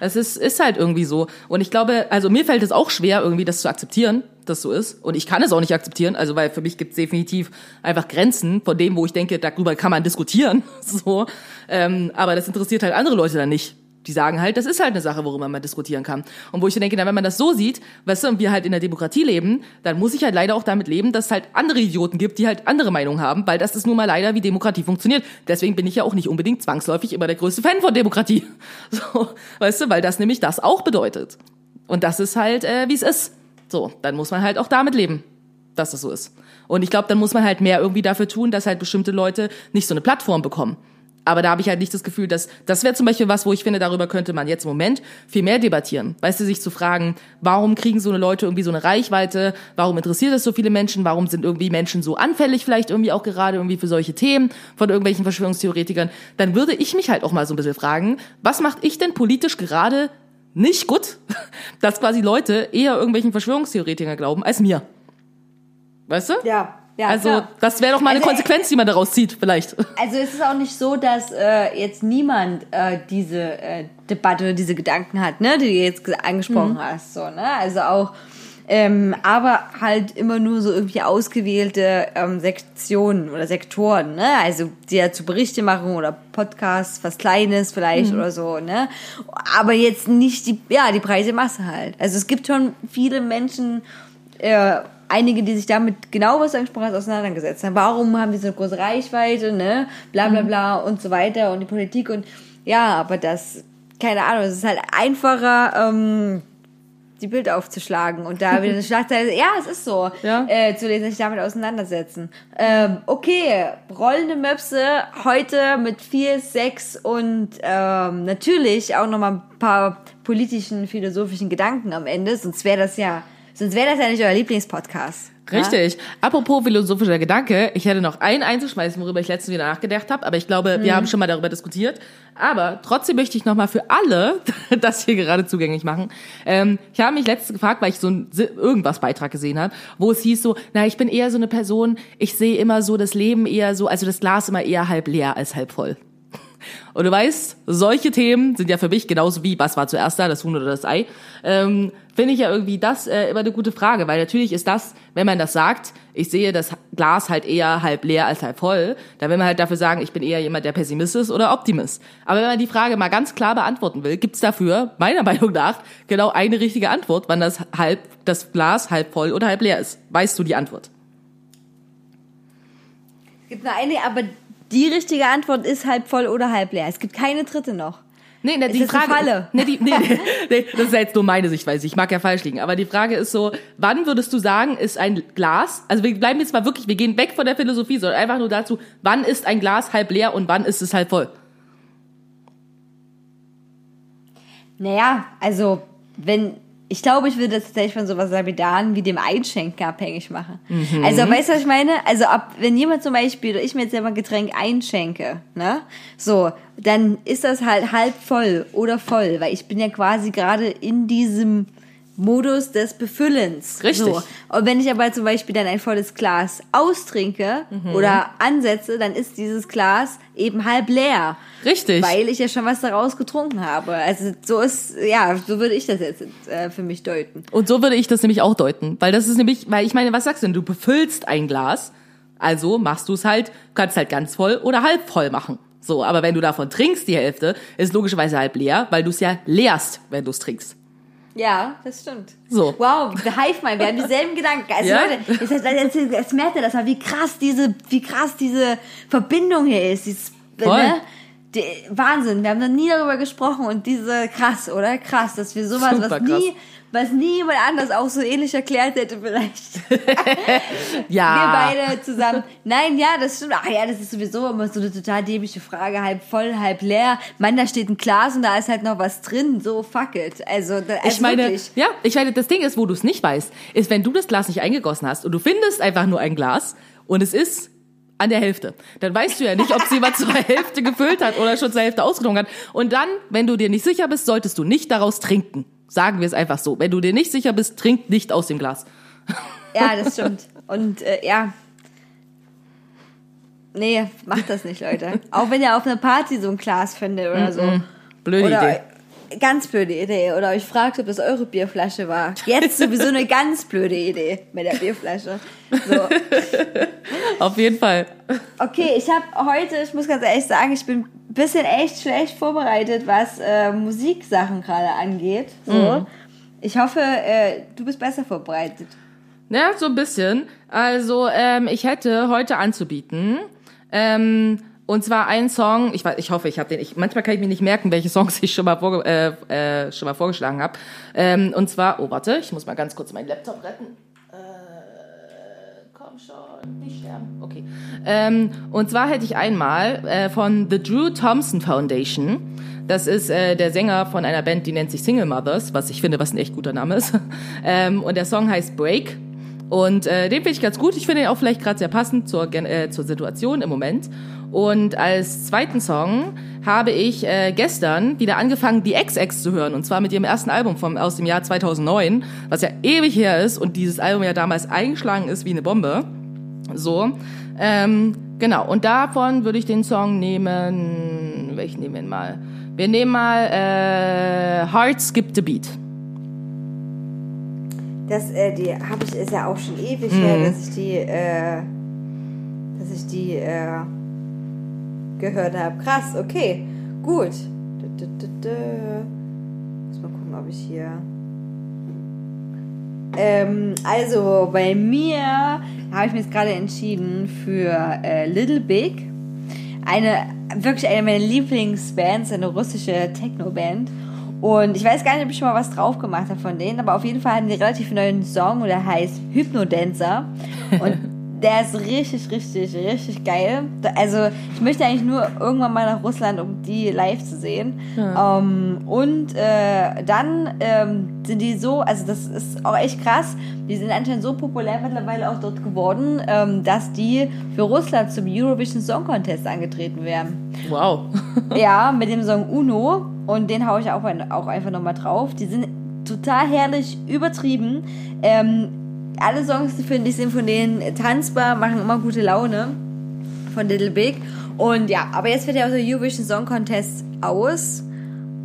Es ist, ist halt irgendwie so. Und ich glaube, also mir fällt es auch schwer, irgendwie das zu akzeptieren, dass so ist. Und ich kann es auch nicht akzeptieren, also weil für mich gibt es definitiv einfach Grenzen von dem, wo ich denke, darüber kann man diskutieren. So. Ähm, aber das interessiert halt andere Leute dann nicht. Die sagen halt, das ist halt eine Sache, worüber man diskutieren kann. Und wo ich denke, na, wenn man das so sieht, weißt du, und wir halt in der Demokratie leben, dann muss ich halt leider auch damit leben, dass es halt andere Idioten gibt, die halt andere Meinungen haben, weil das ist nun mal leider, wie Demokratie funktioniert. Deswegen bin ich ja auch nicht unbedingt zwangsläufig immer der größte Fan von Demokratie. So, weißt du, weil das nämlich das auch bedeutet. Und das ist halt, äh, wie es ist. So, dann muss man halt auch damit leben, dass das so ist. Und ich glaube, dann muss man halt mehr irgendwie dafür tun, dass halt bestimmte Leute nicht so eine Plattform bekommen. Aber da habe ich halt nicht das Gefühl, dass das wäre zum Beispiel was, wo ich finde, darüber könnte man jetzt im Moment viel mehr debattieren. Weißt du, sich zu fragen, warum kriegen so eine Leute irgendwie so eine Reichweite? Warum interessiert es so viele Menschen? Warum sind irgendwie Menschen so anfällig vielleicht irgendwie auch gerade irgendwie für solche Themen von irgendwelchen Verschwörungstheoretikern? Dann würde ich mich halt auch mal so ein bisschen fragen, was macht ich denn politisch gerade nicht gut, dass quasi Leute eher irgendwelchen Verschwörungstheoretikern glauben als mir? Weißt du? Ja, ja. Also, klar. das wäre doch mal eine Also, Konsequenz, die man daraus zieht, vielleicht. Also es ist auch nicht so, dass äh, jetzt niemand äh, diese äh, Debatte oder diese Gedanken hat, ne, die du jetzt ge- angesprochen hast, so, ne? Also auch, ähm, aber halt immer nur so irgendwie ausgewählte ähm, Sektionen oder Sektoren, ne? Also die dazu Berichte machen oder Podcasts, was Kleines vielleicht oder so, ne? Aber jetzt nicht die, ja, die breite Masse halt. Also es gibt schon viele Menschen, äh, einige, die sich damit genau was angesprochen hast, auseinandergesetzt haben. Warum haben die so eine große Reichweite, ne? Bla bla bla und so weiter und die Politik und ja, aber das, keine Ahnung, es ist halt einfacher, ähm, die Bilder aufzuschlagen und da wieder eine Schlagzeile, ja, es ist so, Ja. äh, zu lesen, sich damit auseinandersetzen. Ähm, okay, rollende Möpse, heute mit viel Sex und ähm, natürlich auch nochmal ein paar politischen, philosophischen Gedanken am Ende, sonst wäre das ja, sonst wäre das ja nicht euer Lieblingspodcast. Ja? Richtig. Apropos philosophischer Gedanke, ich hätte noch einen einzuschmeißen, worüber ich letztens wieder nachgedacht habe, aber ich glaube, wir haben schon mal darüber diskutiert. Aber trotzdem möchte ich nochmal für alle das hier gerade zugänglich machen. Ähm, ich habe mich letztens gefragt, weil ich so einen irgendwas Beitrag gesehen habe, wo es hieß so, na, ich bin eher so eine Person, ich sehe immer so das Leben eher so, also das Glas immer eher halb leer als halb voll. Und du weißt, solche Themen sind ja für mich genauso wie, was war zuerst da, das Huhn oder das Ei, ähm, finde ich ja irgendwie das äh, immer eine gute Frage, weil natürlich ist das, wenn man das sagt, ich sehe das Glas halt eher halb leer als halb voll, dann will man halt dafür sagen, ich bin eher jemand, der Pessimist ist oder Optimist. Aber wenn man die Frage mal ganz klar beantworten will, gibt's dafür, meiner Meinung nach, genau eine richtige Antwort, wann das halb, das Glas halb voll oder halb leer ist. Weißt du die Antwort? Gibt nur eine, aber die richtige Antwort ist halb voll oder halb leer. Es gibt keine dritte noch. Nee, ne, Ist die eine Frage. Falle? Nee, die, nee, nee, das ist ja jetzt nur meine Sichtweise. Ich mag ja falsch liegen. Aber die Frage ist so, wann würdest du sagen, ist ein Glas, also wir bleiben jetzt mal wirklich, wir gehen weg von der Philosophie, sondern einfach nur dazu, wann ist ein Glas halb leer und wann ist es halb voll? Naja, also, wenn, ich glaube, ich würde das tatsächlich von sowas Lapidaren wie dem Einschenken abhängig machen. Also, weißt du, was ich meine? Also, ab, wenn jemand zum Beispiel, oder ich mir jetzt selber ein Getränk einschenke, ne, so, dann ist das halt halb voll oder voll, weil ich bin ja quasi gerade in diesem Modus des Befüllens. Richtig. So. Und wenn ich aber zum Beispiel dann ein volles Glas austrinke oder ansetze, dann ist dieses Glas eben halb leer. Richtig. Weil ich ja schon was daraus getrunken habe. Also so ist, ja, so würde ich das jetzt äh, für mich deuten. Und so würde ich das nämlich auch deuten. Weil das ist nämlich, weil ich meine, was sagst du denn? Du befüllst ein Glas, also machst du es halt, kannst halt ganz voll oder halb voll machen. So, aber wenn du davon trinkst, die Hälfte, ist logischerweise halb leer, weil du es ja leerst, wenn du es trinkst. Ja, das stimmt. So. Wow, the Hive Mind, wir haben dieselben Gedanken. Also Ja? Leute, jetzt, jetzt, jetzt, merkt ihr das mal, wie krass diese, wie krass diese Verbindung hier ist. Dieses, Voll. ne? Die, Wahnsinn, wir haben noch nie darüber gesprochen und diese, krass, oder? Krass, dass wir sowas, Super was krass. Was nie jemand anders auch so ähnlich erklärt hätte vielleicht. Ja. Wir beide zusammen. Nein, ja, das stimmt. Ach ja, das ist sowieso immer so eine total dämliche Frage. Halb voll, halb leer. Mann, da steht ein Glas und da ist halt noch was drin. So, fuck it. Also, also Ich meine, wirklich. ja, ich meine, das Ding ist, wo du es nicht weißt, ist, wenn du das Glas nicht eingegossen hast und du findest einfach nur ein Glas und es ist an der Hälfte, dann weißt du ja nicht, ob es jemand zur Hälfte gefüllt hat oder schon zur Hälfte ausgetrunken hat. Und dann, wenn du dir nicht sicher bist, solltest du nicht daraus trinken. Sagen wir es einfach so. Wenn du dir nicht sicher bist, trink nicht aus dem Glas. Ja, das stimmt. Und äh, ja. Nee, macht das nicht, Leute. Auch wenn ihr auf einer Party so ein Glas findet oder so. Blöde Oder Idee. Ganz blöde Idee. Oder euch fragt, ob das eure Bierflasche war. Jetzt sowieso eine ganz blöde Idee mit der Bierflasche. So. Auf jeden Fall. Okay, ich habe heute, ich muss ganz ehrlich sagen, ich bin ein bisschen echt schlecht vorbereitet, was äh, Musiksachen gerade angeht. So. Ich hoffe, äh, du bist besser vorbereitet. Ja, so ein bisschen. Also, ähm, ich hätte heute anzubieten. Ähm, und zwar einen Song, ich, ich hoffe, ich habe den, ich, manchmal kann ich mir nicht merken, welche Songs ich schon mal, vorge äh, äh, schon mal vorgeschlagen habe. Ähm, und zwar, oh warte, ich muss mal ganz kurz meinen Laptop retten. Äh, komm schon, nicht sterben. Okay. Ähm, und zwar hätte ich einmal äh, von The Drew Thompson Foundation. Das ist äh, der Sänger von einer Band, die nennt sich Single Mothers, was ich finde, was ein echt guter Name ist. ähm, und der Song heißt Break. Und den finde ich ganz gut. Ich finde ihn auch vielleicht gerade sehr passend zur, zur Situation im Moment. Und als zweiten Song habe ich äh, gestern wieder angefangen, die XX zu hören. Und zwar mit ihrem ersten Album vom, aus dem Jahr 2009, was ja ewig her ist und dieses Album ja damals eingeschlagen ist wie eine Bombe. So, ähm, genau. Und davon würde ich den Song nehmen. Welchen nehmen wir mal? Wir nehmen mal äh, Heart Skip the Beat. Das, äh, die habe ich, ist ja auch schon ewig her, dass ich die, äh, dass ich die, äh, gehört habe. Krass, okay, gut. Muss mal gucken, ob ich hier. Ähm, also bei mir habe ich mich jetzt gerade entschieden für äh, Little Big. Eine, wirklich eine meiner Lieblingsbands, eine russische Techno-Band. Und ich weiß gar nicht, ob ich schon mal was drauf gemacht habe von denen, aber auf jeden Fall haben die relativ neuen Song und der heißt Hypnodancer. Und der ist richtig, richtig, richtig geil. Also ich möchte eigentlich nur irgendwann mal nach Russland, um die live zu sehen. Ähm, und äh, dann ähm, sind die so, also das ist auch echt krass, die sind anscheinend so populär mittlerweile auch dort geworden, ähm, dass die für Russland zum Eurovision Song Contest angetreten werden. Wow. Ja, mit dem Song Uno. Und den haue ich auch, ein- auch einfach nochmal drauf. Die sind total herrlich übertrieben. Ähm, alle Songs, die finde ich, sind von denen tanzbar, machen immer gute Laune. Von Little Big. Und ja, aber jetzt wird ja auch der Eurovision Song Contest aus.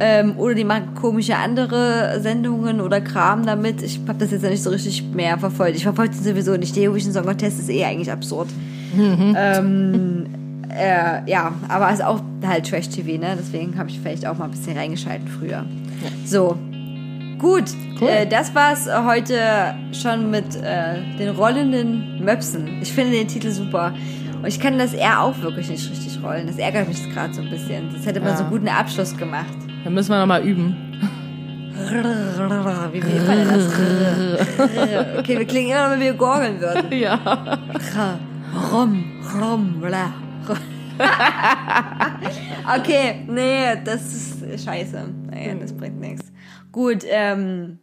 Ähm, oder die machen komische andere Sendungen oder Kram damit. Ich habe das jetzt noch nicht so richtig mehr verfolgt. Ich verfolge den sowieso nicht. Der Eurovision Song Contest ist eh eigentlich absurd. Ähm, äh, ja, aber ist auch halt Trash-TV, ne? Deswegen habe ich vielleicht auch mal ein bisschen reingeschalten früher. So. Gut, Cool. äh, das war's heute schon mit äh, den rollenden Möpsen. Ich finde den Titel super. Und ich kann das R auch wirklich nicht richtig rollen. Das ärgert mich gerade so ein bisschen. Das hätte man Ja. so gut einen Abschluss gemacht. Dann müssen wir nochmal üben. Wie man denn das? Okay, wir klingen immer, wenn wir gorgeln würden. Ja. Rum, rum, bla. okay, nee, das ist scheiße. Nee, das bringt nichts. Gut, ähm,